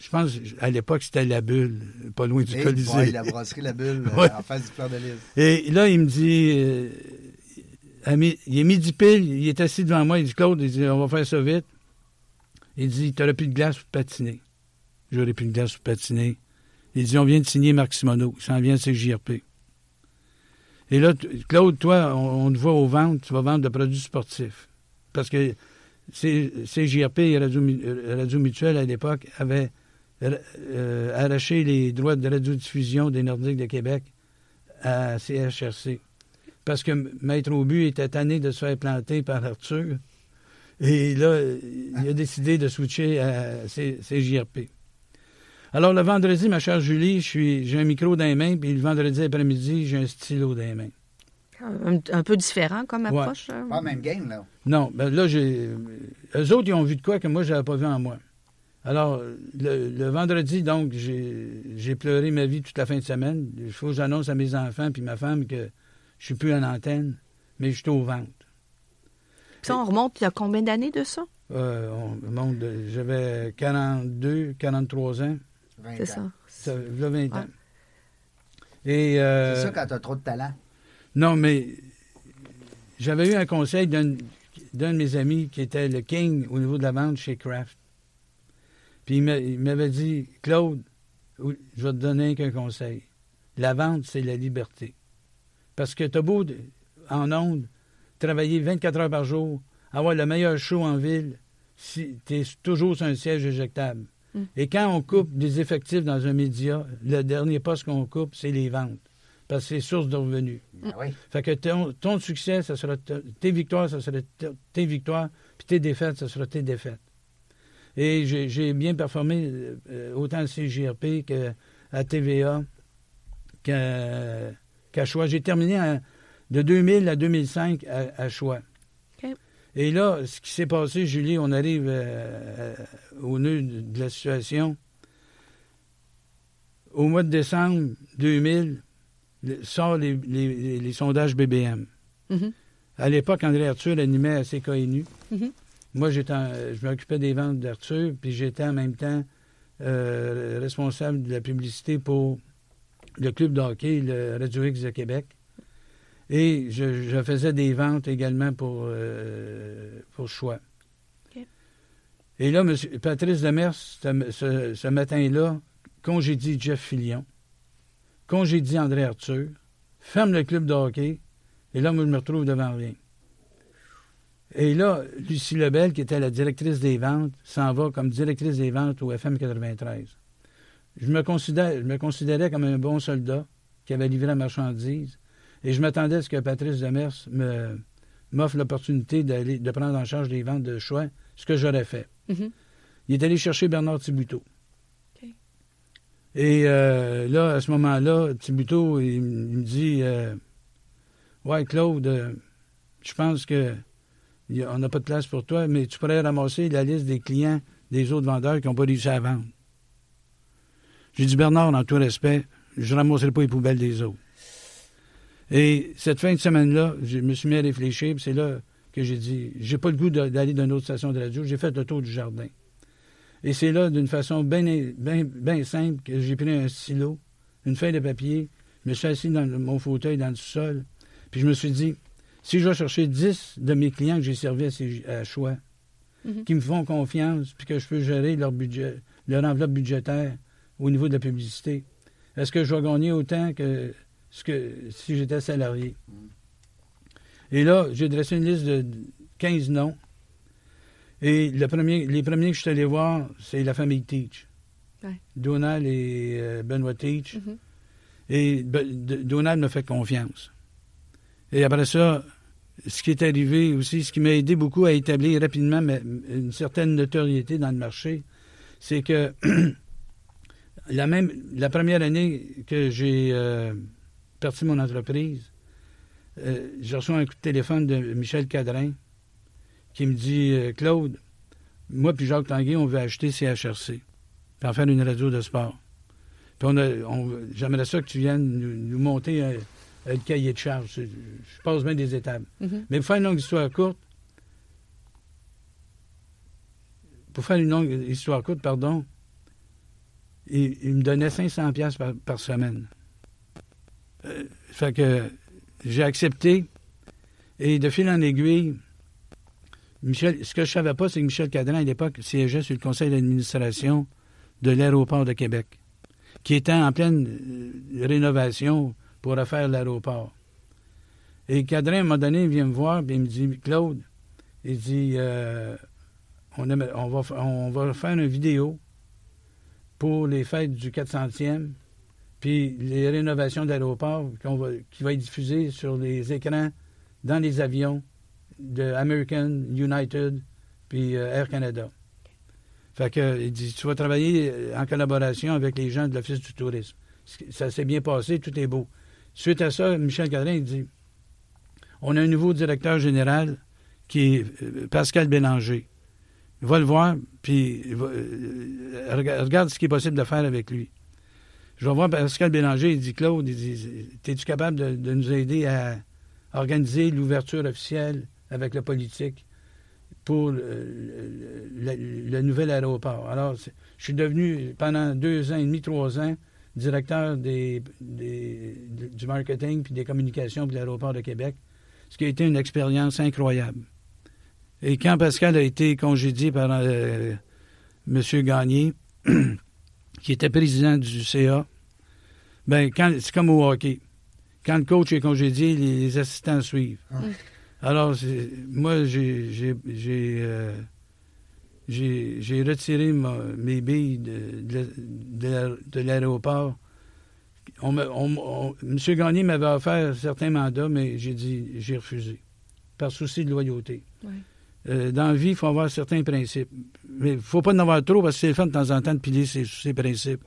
je pense, à l'époque, c'était La Bulle, pas loin du Eh, Colisée. ouais, la brasserie La Bulle, [LAUGHS] euh, Ouais. en face du Fleur de Lys. Et là, il me dit, euh, à mi- il est midi pile, il est assis devant moi, il dit, Claude, il dit, on va faire ça vite. Il dit, tu plus de glace pour patiner. J'aurais plus de glace pour patiner. Il dit, on vient de signer Marc Simoneau, il s'en vient de JRP. Et là, Claude, toi, on, on te voit aux ventes, tu vas vendre de produits sportifs. Parce que CJRP et Radio, euh, Radio Mutuelle, à l'époque, avaient euh, arraché les droits de radiodiffusion des Nordiques de Québec à CHRC. Parce que Maître Aubu était tanné de se faire planter par Arthur. Et là, il a décidé de switcher à CJRP. Alors, le vendredi, ma chère Julie, je suis- j'ai un micro dans les mains, puis le vendredi après-midi, j'ai un stylo dans les mains. Un, un peu différent comme Ouais. approche. là. Pas la même game, là. Non, ben là, j'ai. Eux autres, ils ont vu de quoi que moi, je n'avais pas vu en moi. Alors, le, le vendredi, donc, j'ai j'ai pleuré ma vie toute la fin de semaine. Il faut que j'annonce à mes enfants puis ma femme que je suis plus en antenne, mais je suis aux ventes. Puis ça, on remonte il y a combien d'années de ça? Euh, on monte de- J'avais 42, 43 ans. 20 C'est ans. ça. Ça, là, 20 ans. Et. euh, C'est ça quand t'as trop de talent. Non, mais j'avais eu un conseil d'un d'un de mes amis qui était le king au niveau de la vente chez Kraft. Puis il m'a- il m'avait dit, Claude, je vais te donner qu'un conseil. La vente, c'est la liberté. Parce que t'as beau, en ondes, travailler 24 heures par jour, avoir le meilleur show en ville, si tu es toujours sur un siège éjectable. Mm. Et quand on coupe des effectifs dans un média, le dernier poste qu'on coupe, c'est les ventes. Parce que c'est source de revenus. Ben oui. Fait que ton, ton succès, ça sera te- tes victoires, ça sera te- tes victoires, puis tes défaites, ça sera tes défaites. Et j'ai bien performé euh, autant à CJRP qu'à TVA, qu'à Choix. J'ai terminé de 2000 à 2005 à, à Choix. Et là, ce qui s'est passé, Julie, on arrive euh, euh, au nœud de la situation. Au mois de décembre 2000, le- sort les, les- les- les sondages BBM. Mhm. À l'époque, André Arthur animait à CKNU. Mhm. Moi, j'étais en- je m'occupais des ventes d'Arthur, puis j'étais en même temps euh, responsable de la publicité pour le club de hockey, le Radio X de Québec. Et je, je faisais des ventes également pour, euh, pour Choix. Et là, monsieur, Patrice Demers, ce, ce- ce matin-là, congédie Jeff Fillion, congédie André Arthur, ferme le club de hockey, et là, moi, je me retrouve devant rien. Et là, Lucie Lebel, qui était la directrice des ventes, s'en va comme directrice des ventes au FM 93. Je me, considère, je me considérais comme un bon soldat qui avait livré la marchandise et je m'attendais à ce que Patrice Demers me, m'offre l'opportunité d'aller, de prendre en charge les ventes de choix, ce que j'aurais fait. Mhm. Il est allé chercher Bernard Thibuteau. Et euh, là, à ce moment-là, Thibuteau, il, me dit euh, Ouais, Claude, euh, je pense que il y a- on n'a pas de place pour toi, mais tu pourrais ramasser la liste des clients des autres vendeurs qui n'ont pas réussi à vendre. J'ai dit Bernard, dans tout respect, je ne ramasserai pas les poubelles des autres. Et cette fin de semaine-là, je me suis mis à réfléchir, puis c'est là que j'ai dit j'ai pas le goût d'aller dans une autre station de radio. J'ai fait le tour du jardin. Et c'est là, d'une façon bien ben, ben simple, que j'ai pris un stylo, une feuille de papier, je me suis assis dans le- mon fauteuil dans le sol, puis je me suis dit, si je vais chercher 10 de mes clients que j'ai servis à, ces- à choix, Mhm. qui me font confiance, puis que je peux gérer leur budget, leur enveloppe budgétaire au niveau de la publicité, est-ce que je vais gagner autant que, ce que si j'étais salarié? Et là, j'ai dressé une liste de 15 noms. Et le premier, les premiers que je suis allé voir, c'est la famille Teach. Ouais. Donald et euh, Benoît Teach. Mhm. Et ben, Donald me fait confiance. Et après ça, ce qui est arrivé aussi, ce qui m'a aidé beaucoup à établir rapidement ma- une certaine notoriété dans le marché, c'est que [CLEARS THROAT] la même la première année que j'ai euh, parti mon entreprise, euh, je reçois un coup de téléphone de Michel Cadrin qui me dit euh, Claude, moi puis Jacques Tanguay, on veut acheter CHRC, puis en faire une radio de sport. Puis on j'aimerais ça que tu viennes nous, nous monter un, un cahier de charge. Je passe bien des étapes. Mhm. Mais pour faire une longue histoire courte, pour faire une longue histoire courte, pardon, il, il me donnait 500 pièces par, par semaine. Euh, fait que j'ai accepté et de fil en aiguille, Michel, ce que je savais pas, c'est que Michel Cadran, à l'époque, siégeait sur le conseil d'administration de l'aéroport de Québec, qui était en pleine euh, rénovation pour refaire l'aéroport. Et Cadrin, à un moment donné, il vient me voir, puis il me dit, Claude, il dit, euh, on, on, va, on va faire une vidéo pour les fêtes du 400e, puis les rénovations d'aéroport qu'on va- qui va être diffusée sur les écrans dans les avions de American, United, puis euh, Air Canada. Fait que, il dit, tu vas travailler euh, en collaboration avec les gens de l'Office du tourisme. Ça s'est bien passé, tout est beau. Suite à ça, Michel Cadrin, dit, on a un nouveau directeur général qui est euh, Pascal Bélanger. Va le voir, puis regarde ce qui est possible de faire avec lui. Je vais voir Pascal Bélanger, il dit Claude, Es-tu capable de, de nous aider à organiser l'ouverture officielle avec le politique pour le, nouvel aéroport? Alors, je suis devenu pendant deux ans et demi, trois ans, directeur du marketing puis des communications pour l'aéroport de Québec, ce qui a été une expérience incroyable. Et quand Pascal a été congédié par euh, M. Gagné, [CLEARS THROAT] qui était président du CA, ben quand c'est comme au hockey. Quand le coach est congédié, les, les assistants suivent. Ah. Alors, moi, j'ai j'ai- j'ai, euh, j'ai- retiré ma- mes billes de, de- de l'aé- de l'aéroport. On me- on- on- M. Gagné m'avait offert certains mandats, mais j'ai dit, j'ai refusé, par souci de loyauté. Ouais. Euh, dans la vie, il faut avoir certains principes. Mais il ne faut pas en avoir trop parce que c'est le fun de temps en temps de piler ses, ses principes.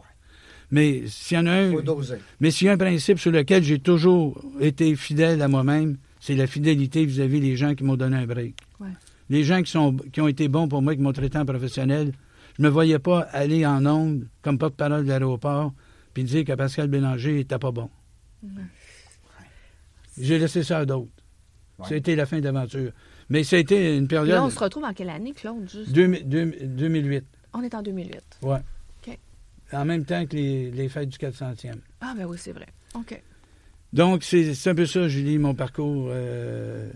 Mais s'il y en a un. Il faut doser. Mais s'il y a un principe sur lequel j'ai toujours été fidèle à moi-même, c'est la fidélité vis-à-vis des gens qui m'ont donné un break. Ouais. Les gens qui, sont, qui ont été bons pour moi, qui m'ont traité en professionnel, je ne me voyais pas aller en ondes comme porte-parole de l'aéroport puis dire que Pascal Bélanger n'était pas bon. J'ai laissé ça à d'autres. Ouais. Ça a été la fin de l'aventure. Mais ça a été une période... Là, on se retrouve en quelle année, Claude? Juste? deux- deux- 2008, On est en 2008. ouais. OK. En même temps que les, les fêtes du 400e. Ah, ben oui, c'est vrai. OK. Donc, c'est un peu ça, Julie, mon parcours. euh,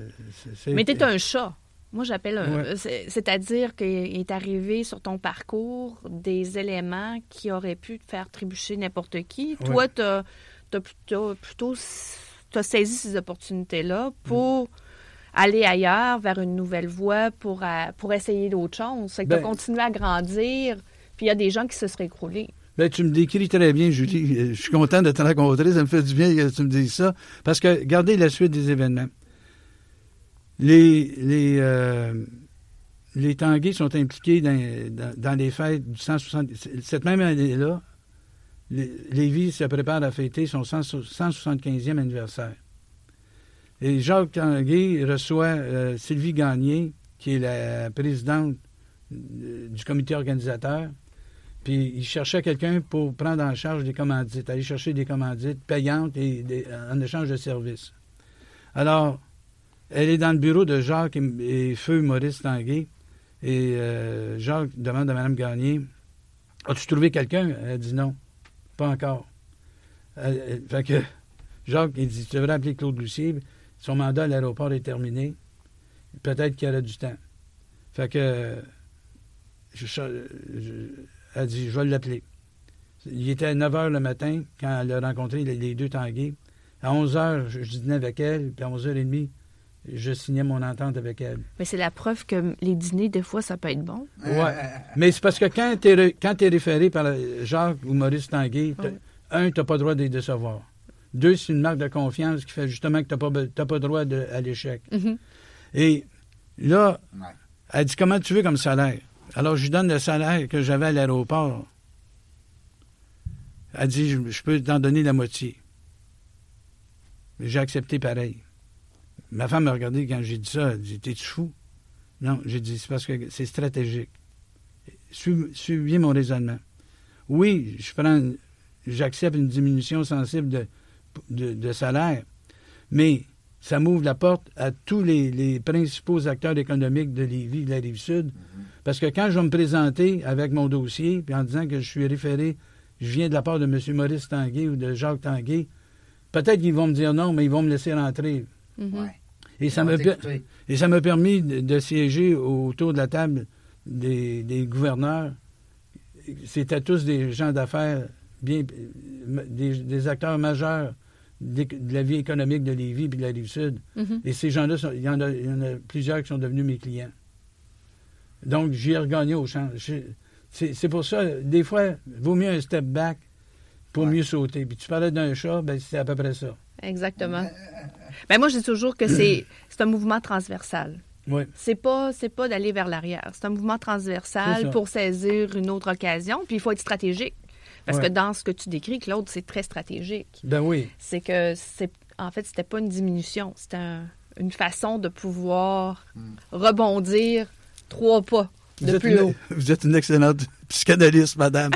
Mais t'es un chat. Moi, j'appelle un. Ouais. C'est-à-dire qu'il est arrivé sur ton parcours des éléments qui auraient pu te faire trébucher n'importe qui. Ouais. Toi, t'as as plutôt, plutôt t'as saisi ces opportunités-là pour aller ailleurs, vers une nouvelle voie, pour, euh, pour essayer d'autres choses. C'est que Ben- à grandir, puis il y a des gens qui se seraient écroulés. Ben, tu me décris très bien, Julie. Euh, Je suis content de te rencontrer. Ça me fait du bien que tu me dises ça. Parce que, regardez la suite des événements. Les, les, euh, les Tanguay sont impliqués dans, dans- dans les fêtes du 160... Cette même année-là, Lévis se prépare à fêter son 100 175e anniversaire. Et Jacques Tanguay reçoit euh, Sylvie Gagné, qui est la présidente euh, du comité organisateur, puis il cherchait quelqu'un pour prendre en charge des commandites, aller chercher des commandites payantes en échange de services. Alors, elle est dans le bureau de Jacques et, Feu Maurice Tanguay. Et euh, Jacques demande à Mme Gagné As-tu trouvé quelqu'un? Elle dit non, pas encore. Elle- fait que Jacques, il dit Tu devrais appeler Claude Lucier. Son mandat à l'aéroport est terminé. Peut-être qu'il y aura du temps. Fait que je, je- elle dit, je vais l'appeler. Il était à 9 h le matin quand elle a rencontré les, les deux Tanguay. À 11 h, je, je dînais avec elle, puis à 11h30, je signais mon entente avec elle. Mais c'est la preuve que les dîners, des fois, ça peut être bon. Ouais. Mais c'est parce que quand tu es, référé par euh, Jacques ou Maurice Tanguay, un, tu n'as pas le droit de les décevoir. Deux, c'est une marque de confiance qui fait justement que tu n'as pas, t'as pas droit de- à l'échec. Mhm. Et là, Ouais. elle dit Comment tu veux comme salaire? Alors, je lui donne le salaire que j'avais à l'aéroport. Elle dit Je, je peux t'en donner la moitié. J'ai accepté pareil. Ma femme m'a regardé quand j'ai dit ça. Elle dit T'es-tu fou? Non, j'ai dit C'est parce que c'est stratégique. Suiv- Suivez mon raisonnement. Oui, je prends, j'accepte une diminution sensible de, de, de salaire, mais ça m'ouvre la porte à tous les, les principaux acteurs économiques de Lévis, de la Rive-Sud. Parce que quand je vais me présenter avec mon dossier, puis en disant que je suis référé, je viens de la part de M. Maurice Tanguay ou de Jacques Tanguay, peut-être qu'ils vont me dire non, mais ils vont me laisser rentrer. Mhm. Ouais. Et ça me, et ça m'a permis de, de siéger autour de la table des, des gouverneurs. C'était tous des gens d'affaires, bien, des, des acteurs majeurs de la vie économique de Lévis et de la Rive-Sud. Mhm. Et ces gens-là, il y, en a, il y en a plusieurs qui sont devenus mes clients. Donc, j'ai regagné au champ. C'est pour ça, des fois, il vaut mieux un step back pour Ouais. mieux sauter. Puis tu parlais d'un chat, ben, c'est à peu près ça. Exactement. Ben moi, je dis toujours que c'est [CLEARS THROAT] un mouvement transversal. Oui. C'est pas c'est pas d'aller vers l'arrière. C'est un mouvement transversal pour saisir une autre occasion. Puis il faut être stratégique. Parce Ouais. que dans ce que tu décris, Claude, c'est très stratégique. Ben oui. C'est que c'est en fait c'était pas une diminution, c'était un- une façon de pouvoir rebondir trois pas de plus une- haut. Vous êtes une excellente psychanalyste, madame.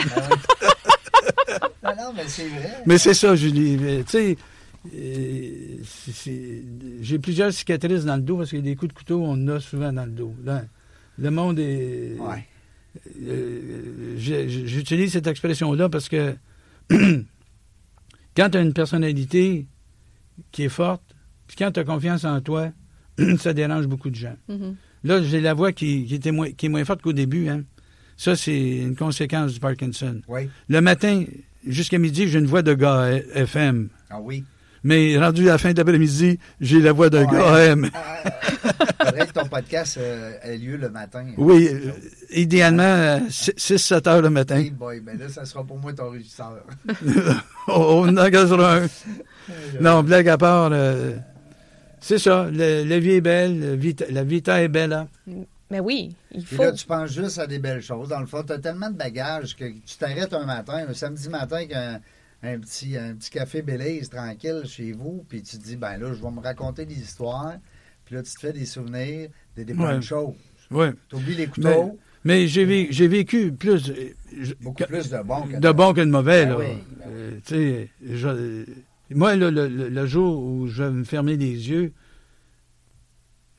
Non, [LAUGHS] non, mais c'est vrai. Mais c'est ça, Julie. Tu sais, j'ai plusieurs cicatrices dans le dos parce que des coups de couteau, on en a souvent dans le dos. Là, le monde est. Ouais. Euh, J'utilise cette expression-là parce que [CLEARS THROAT] quand tu as une personnalité qui est forte, puis quand tu as confiance en toi, [CLEARS THROAT] ça dérange beaucoup de gens. Mhm. Là, j'ai la voix qui, qui était moins, qui est moins forte qu'au début. Hein. Ça, c'est une conséquence du Parkinson. Oui. Le matin, jusqu'à midi, j'ai une voix de gars FM. Ah oui. Mais rendu à la fin de l'après-midi, j'ai la voix d'un Ouais. gars faudrait [LAUGHS] que ton podcast euh, ait lieu le matin. Oui, euh, idéalement, 6-7 heures le matin. Hey boy, ben là, ça sera pour moi ton régisseur. [LAUGHS] [LAUGHS] on on en engagera un. Non, blague à part, euh, c'est ça. le- la vie est belle, la vita, la vita est belle. hein. Mais oui, il faut. là, tu penses juste à des belles choses. Dans le fond, tu as tellement de bagages que tu t'arrêtes un matin, un samedi matin, avec un, petit, un petit café Belize tranquille chez vous, puis tu te dis, ben là, je vais me raconter des histoires. Puis là, tu te fais des souvenirs, des, des bonnes Ouais. choses. Ouais. Tu oublies les couteaux, Mais j'ai vé- j'ai vécu plus, je- beaucoup plus de bons que de bon que de mauvais. Ben là. oui, ben oui. Euh, je- moi, là, le, le- le jour où je vais me fermer les yeux,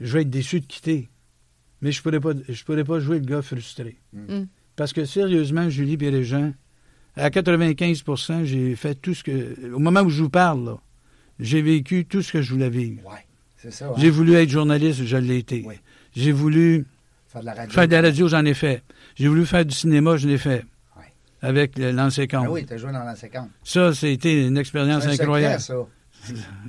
je vais être déçu de quitter. Mais je ne pourrais, pas- je pourrais pas jouer le gars frustré. Mm. Parce que sérieusement, Julie gens, à 95% j'ai fait tout ce que. Au moment où je vous parle, j'ai vécu tout ce que je voulais vivre. Ouais, c'est ça. hein? J'ai voulu être journaliste, je l'ai été. J'ai voulu Faire de la radio. faire de la radio, j'en ai fait. J'ai voulu faire du cinéma, je l'ai fait. Avec le lancer Ah oui, tu as joué dans. Ça, c'était une expérience incroyable. secret, ça.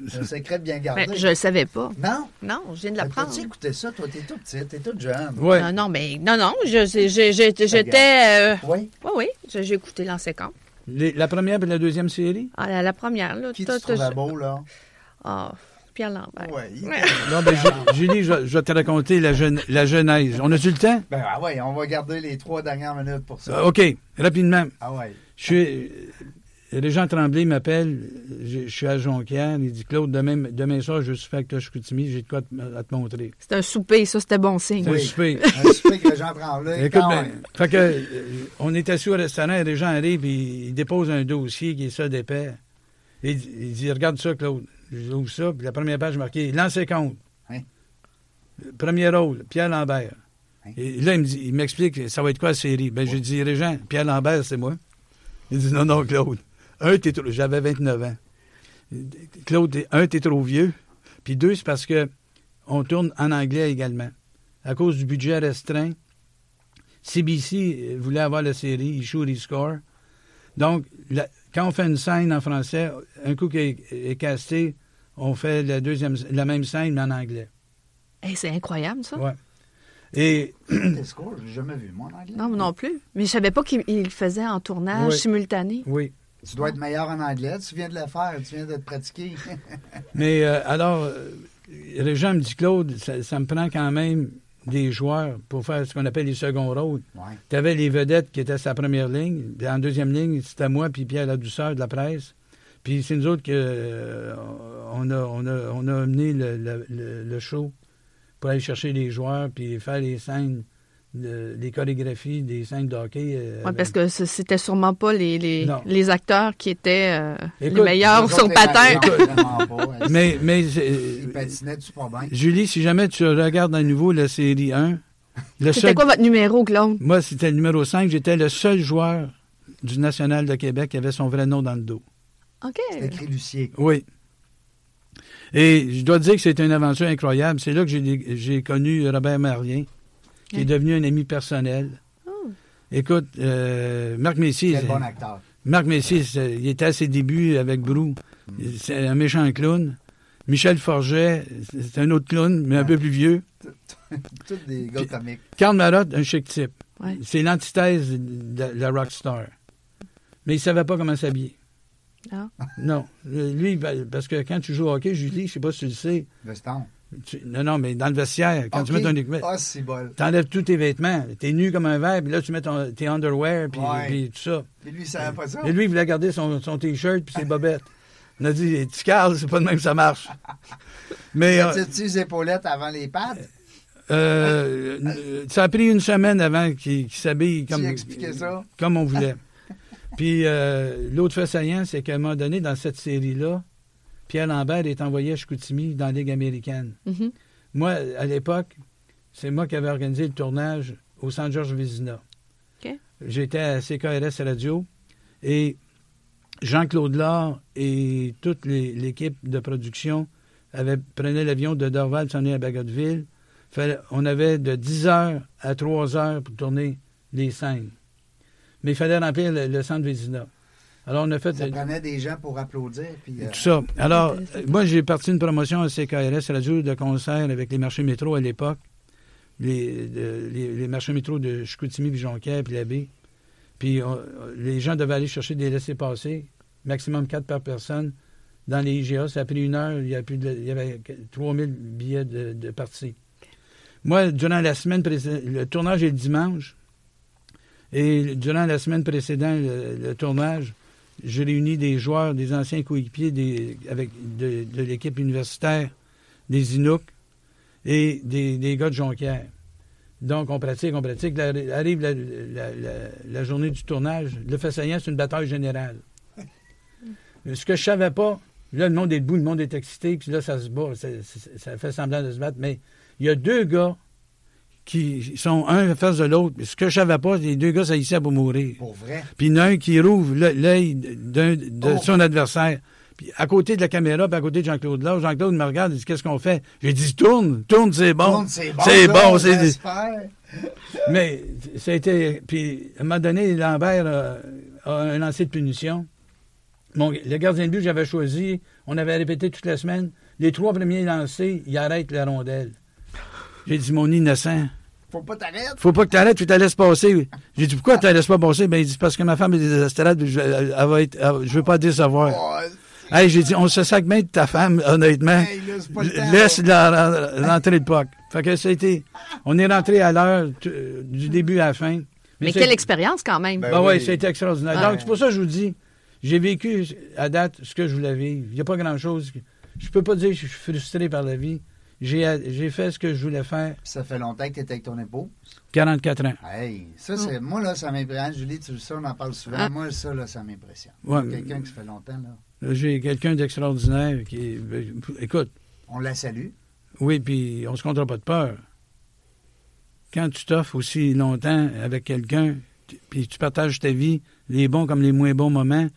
C'est un secret bien gardé. Ben, je le savais pas. Non? Non, je viens de Ben, l'apprendre. T'as-tu écouté ça? Toi, t'es tout petit, t'es toute jeune. Ouais. Non, non, mais non, non, je- je- je- je- j'étais. euh, Oui. Oui, oui, j'ai écouté. Les- la première et la deuxième série? Ah, la, la première, là. Qui tout- tu trouvais beau, là? Ah, Pierre Lambert. Ouais. Non, ben, Ju- [LAUGHS] Julie, je, je vais te raconter la, jeune, la genèse. On a-tu le temps? Ben, ah ouais, on va garder les trois dernières minutes pour ça. Euh, OK, rapidement. Ah ouais. Je suis. Régent Tremblay m'appelle, je, je suis à Jonquière, il dit Claude, demain, demain soir, je suis fait avec Chicoutimi, j'ai de quoi te- à te montrer. C'était un souper, ça, c'était bon signe. C'est un Oui. souper. Un souper que Jean Tremblay. Écoute, ben, fait que, euh, on est assis au restaurant, et les gens arrivent, et ils déposent un dossier qui est ça d'épais. Il, il dit Regarde ça, Claude. J'ouvre ça, puis la première page marquée Lancez compte. Hein? Premier rôle, Pierre Lambert. Hein? Et là, il me dit- il m'explique ça va être quoi la série? Ben, j'ai dit Régent, Pierre Lambert, c'est moi. Il dit Non, non, Claude. Un, t'es trop- J'avais 29 ans. Claude, un, t'es trop vieux. Puis deux, c'est parce que on tourne en anglais également. À cause du budget restreint, CBC voulait avoir la série Il shoot, il score. Donc, la- quand on fait une scène en français, un coup qui est, est casté, on fait la, deuxième, la même scène, mais en anglais. Hey, c'est incroyable, ça. Ouais. Et Tes scores, je l'ai jamais vu, moi, en anglais. Non, non plus. Mais je savais pas qu'il il le faisait en tournage Oui. simultané. oui. Tu dois être meilleur en anglais. Tu viens de le faire. Tu viens de te pratiquer. [LAUGHS] Mais euh, alors, euh, Régent me dit, Claude, ça, ça me prend quand même des joueurs pour faire ce qu'on appelle les seconds rôles. ouais. Tu avais les vedettes qui étaient sa première ligne. Puis en deuxième ligne, c'était moi puis Pierre Ladouceur de la presse. Puis c'est nous autres que euh, on, a, on, a, on a amené le, le- le- le show pour aller chercher les joueurs puis faire les scènes, le- les chorégraphies des scènes de hockey. euh, avec- parce que ce- c'était sûrement pas les, les, acteurs qui étaient euh, les meilleurs sur le patin. [LAUGHS] pas. Mais, mais Ils patinaient super bien. Julie, si jamais tu regardes à nouveau la série 1, le C'était seul, quoi votre numéro, Claude? moi c'était le numéro 5, j'étais le seul joueur du National de Québec qui avait son vrai nom dans le dos. OK. C'était écrit Lucier. Oui. Et je dois dire que c'était une aventure incroyable. C'est là que j'ai j'ai connu Robert Marien, qui est devenu un ami personnel. Oh. Écoute, euh, Marc Messier, Quel bon acteur. Marc Messier, c'est- il était à ses débuts avec Brou. C'est un méchant clown. Michel Forget, c'est un autre clown, mais un peu plus vieux. [LAUGHS] Tous des gars comiques. Karl Marotte, un chic type. Ouais. C'est l'antithèse de la rockstar. Mais il savait pas comment s'habiller. Ah. Non. Euh, Lui, ben, parce que quand tu joues au hockey, Julie, je sais pas si tu le sais, Veston. Tu- non, non, mais dans le vestiaire, quand tu mets ton équipement, Ah, c'est bol. t'enlèves tous tes vêtements. T'es nu comme un verre, puis là, tu mets ton, tes underwear, puis, Ouais. puis tout ça. Mais lui, il savait pas ça. Et lui, il voulait garder son, son T-shirt puis ses bobettes. On a dit, tu Carl, c'est pas de même que ça marche. [LAUGHS] Mais euh, Petite petites épaulettes avant les pattes? euh, euh, ça a pris une semaine avant qu'il s'habille comme, ça? comme on voulait. [LAUGHS] Puis euh, l'autre fait saillant, c'est qu'à un moment donné, dans cette série-là, Pierre Lambert est envoyé à Chicoutimi dans la Ligue américaine. Mhm. Moi, à l'époque, c'est moi qui avais organisé le tournage au Centre Georges Vézina. J'étais à CKRS Radio et Jean-Claude Lard et toute l'équipe de production avait, prenait l'avion de Dorval, s'en est à Bagotville. On avait de 10 heures à 3 heures pour tourner les scènes. Mais il fallait remplir le, le centre Vézina. Alors, on a fait Ça prenait des gens pour applaudir. Puis, euh, tout ça. Alors, moi, j'ai parti une promotion à CKRS Radio de concert avec les marchés métro à l'époque. Les, de- les, les marchés métro de Chicoutimi, puis Jonquière, puis Labbé. Puis on- les gens devaient aller chercher des laissés-passer, maximum 4 par personne, dans les IGA. Ça a pris une heure, il y, a plus de- il y avait 3000 billets de, de partie. Moi, durant la semaine précédente, le tournage est le dimanche. Et durant la semaine précédente, le, le tournage, j'ai réuni des joueurs, des anciens coéquipiers des, avec, de, de l'équipe universitaire, des Inuks et des, des gars de Jonquière. Donc, on pratique, on pratique. La- arrive la, la- la- la journée du tournage. Le fait saillant, c'est une bataille générale. Mais Ce que je savais pas, là, le monde est debout, le monde est excité, puis là, ça se bat, ça fait semblant de se battre. Mais il y a deux gars qui sont un face de l'autre. Ce que je savais pas, les deux gars s'haïssaient pour mourir. Pour vrai? Puis il y en a un qui rouvre l'œil de Oh. son adversaire. Puis à côté de la caméra, puis à côté de Jean-Claude là, Jean-Claude me regarde et dit Qu'est-ce qu'on fait? J'ai dit Tourne, tourne, c'est bon. Tourne, C'est bon. C'est bon, c'est-. [LAUGHS] Mais ça a été. Puis à un moment donné, Lambert euh, a un lancer de punition. Mon- le gardien de but que j'avais choisi, on avait répété toute la semaine. Les trois premiers lancers, il arrête la rondelle. J'ai dit Mon innocent. Faut pas t'arrêter. Faut pas que tu arrêtes, tu te laisses passer. J'ai dit, pourquoi tu te laisses pas passer? Ben, il dit, parce que ma femme est désespérée, je, elle- elle va être, elle- je veux pas décevoir. Oh, Hey, j'ai dit, on se sac bien de ta femme, honnêtement. hey, Laisse la, la- l'entrée de POC. Fait que ça a été, on est rentré à l'heure du début à la fin. Mais quelle expérience quand même. Ben Ben ouais, oui. c'était extraordinaire. Ah. Donc, c'est pour ça que je vous dis, j'ai vécu à date ce que je voulais vivre. Il n'y a pas grand-chose. Je peux pas dire que je suis frustré par la vie. J'ai, j'ai fait ce que je voulais faire. Ça fait longtemps que tu étais avec ton épouse. 44 ans. Hey, ça, c'est. Moi, là, ça m'impressionne. Julie, tu le sais, on en parle souvent. Ah. Moi, ça, là, ça m'impressionne. Ouais, Quelqu'un qui se fait longtemps, là. J'ai quelqu'un d'extraordinaire qui ben, Écoute, On la salue. oui, puis on se comptera pas de peur. Quand tu t'offres aussi longtemps avec quelqu'un, puis tu partages ta vie, les bons comme les moins bons moments,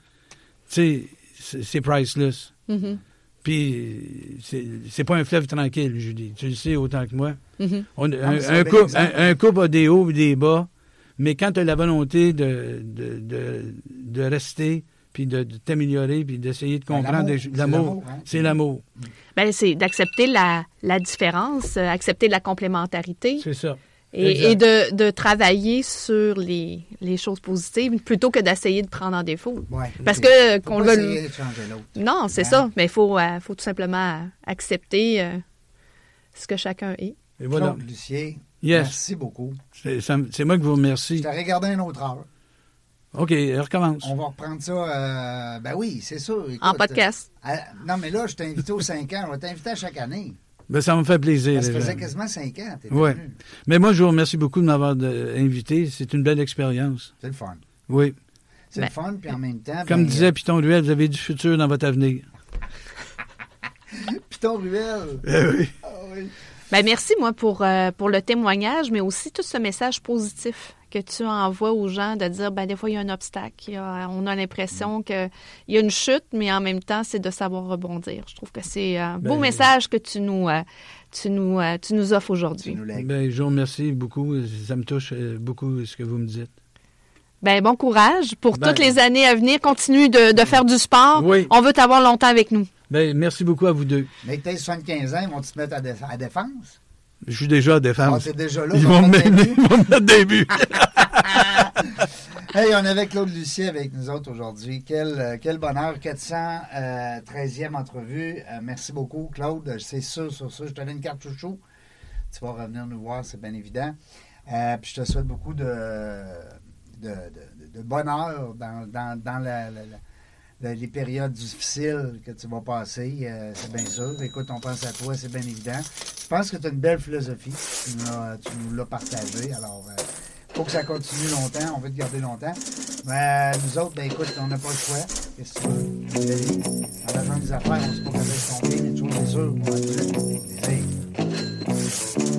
tu sais, c'est priceless. Mhm, Puis c'est c'est pas un fleuve tranquille, Julie. Tu le sais autant que moi. mhm. On- mais un, un couple, exemple. un- un couple a des hauts et des bas, mais quand tu as la volonté de, de, de, de rester, puis de, de t'améliorer, puis d'essayer de Ben, comprendre l'amour, c'est l'amour, hein. c'est l'amour. Ben, c'est d'accepter la, la différence, euh, accepter la complémentarité C'est ça. Et, de, de travailler sur les, les choses positives plutôt que d'essayer de prendre en défaut. Ouais. Parce que qu'on pas le essayer de changer l'autre. Non, c'est ça. Mais il faut, euh, faut tout simplement accepter euh, ce que chacun est. Et voilà. Claude Lucier, Yes. merci beaucoup. C'est moi qui vous Je remercie. t'ai regardé une autre heure. OK, recommence. On va reprendre ça. euh, ben oui, c'est ça. Écoute, En podcast. euh, non, mais là, je t'ai invité aux 5 ans. On va t'inviter à chaque année. Ben, ça me fait plaisir. Ça faisait quasiment 5 ans. venu. Mais moi, je vous remercie beaucoup de m'avoir de- invité. C'est une belle expérience. C'est le fun. Oui. C'est Ben- le fun, puis en même temps. Comme ben, disait Python Ruel, vous avez du futur dans votre avenir. [LAUGHS] Piton Ruel. Eh oui. Ah oui. Ben, merci, moi, pour, euh, pour le témoignage, mais aussi tout ce message positif que tu envoies aux gens de dire, ben, des fois, il y a un obstacle. il y a- on a l'impression qu'il y a une chute, mais en même temps, c'est de savoir rebondir. Je trouve que c'est un beau Ben- message que tu nous, euh, tu nous, euh, tu nous offres aujourd'hui. Ben, je vous remercie beaucoup. Ça me touche euh, beaucoup ce que vous me dites. Ben, bon courage pour Ben- toutes les années à venir. Continue de, de faire du sport. Oui. On veut t'avoir longtemps avec nous. Ben, merci beaucoup à vous deux. Mais que tu 75 ans, ils vont te mettre à, dé- à défense? Je suis déjà à Ah, défense. t'es déjà là. Ils vont me mettre, des buts. Hey, on avait Claude Lucier avec nous autres aujourd'hui. Quel, euh, quel bonheur. 413e entrevue. Euh, merci beaucoup, Claude. C'est sûr, sur ça. Je te donne une carte chouchou. Tu vas revenir nous voir, c'est bien évident. Euh, puis je te souhaite beaucoup de, de, de- de bonheur dans, dans, dans la- la- la- la- ben, les périodes difficiles que tu vas passer, euh, c'est bien sûr. Écoute, on pense à toi, c'est bien évident. Je pense que tu as une belle philosophie. Tu nous l'as partagée. Alors, il faut que ça continue longtemps. On veut te garder longtemps. Mais euh, nous autres, ben écoute, on n'a pas le choix. Qu'est-ce que tu veux? En des affaires, on se pas capable de tomber, mais tu vois, c'est sûr, on va.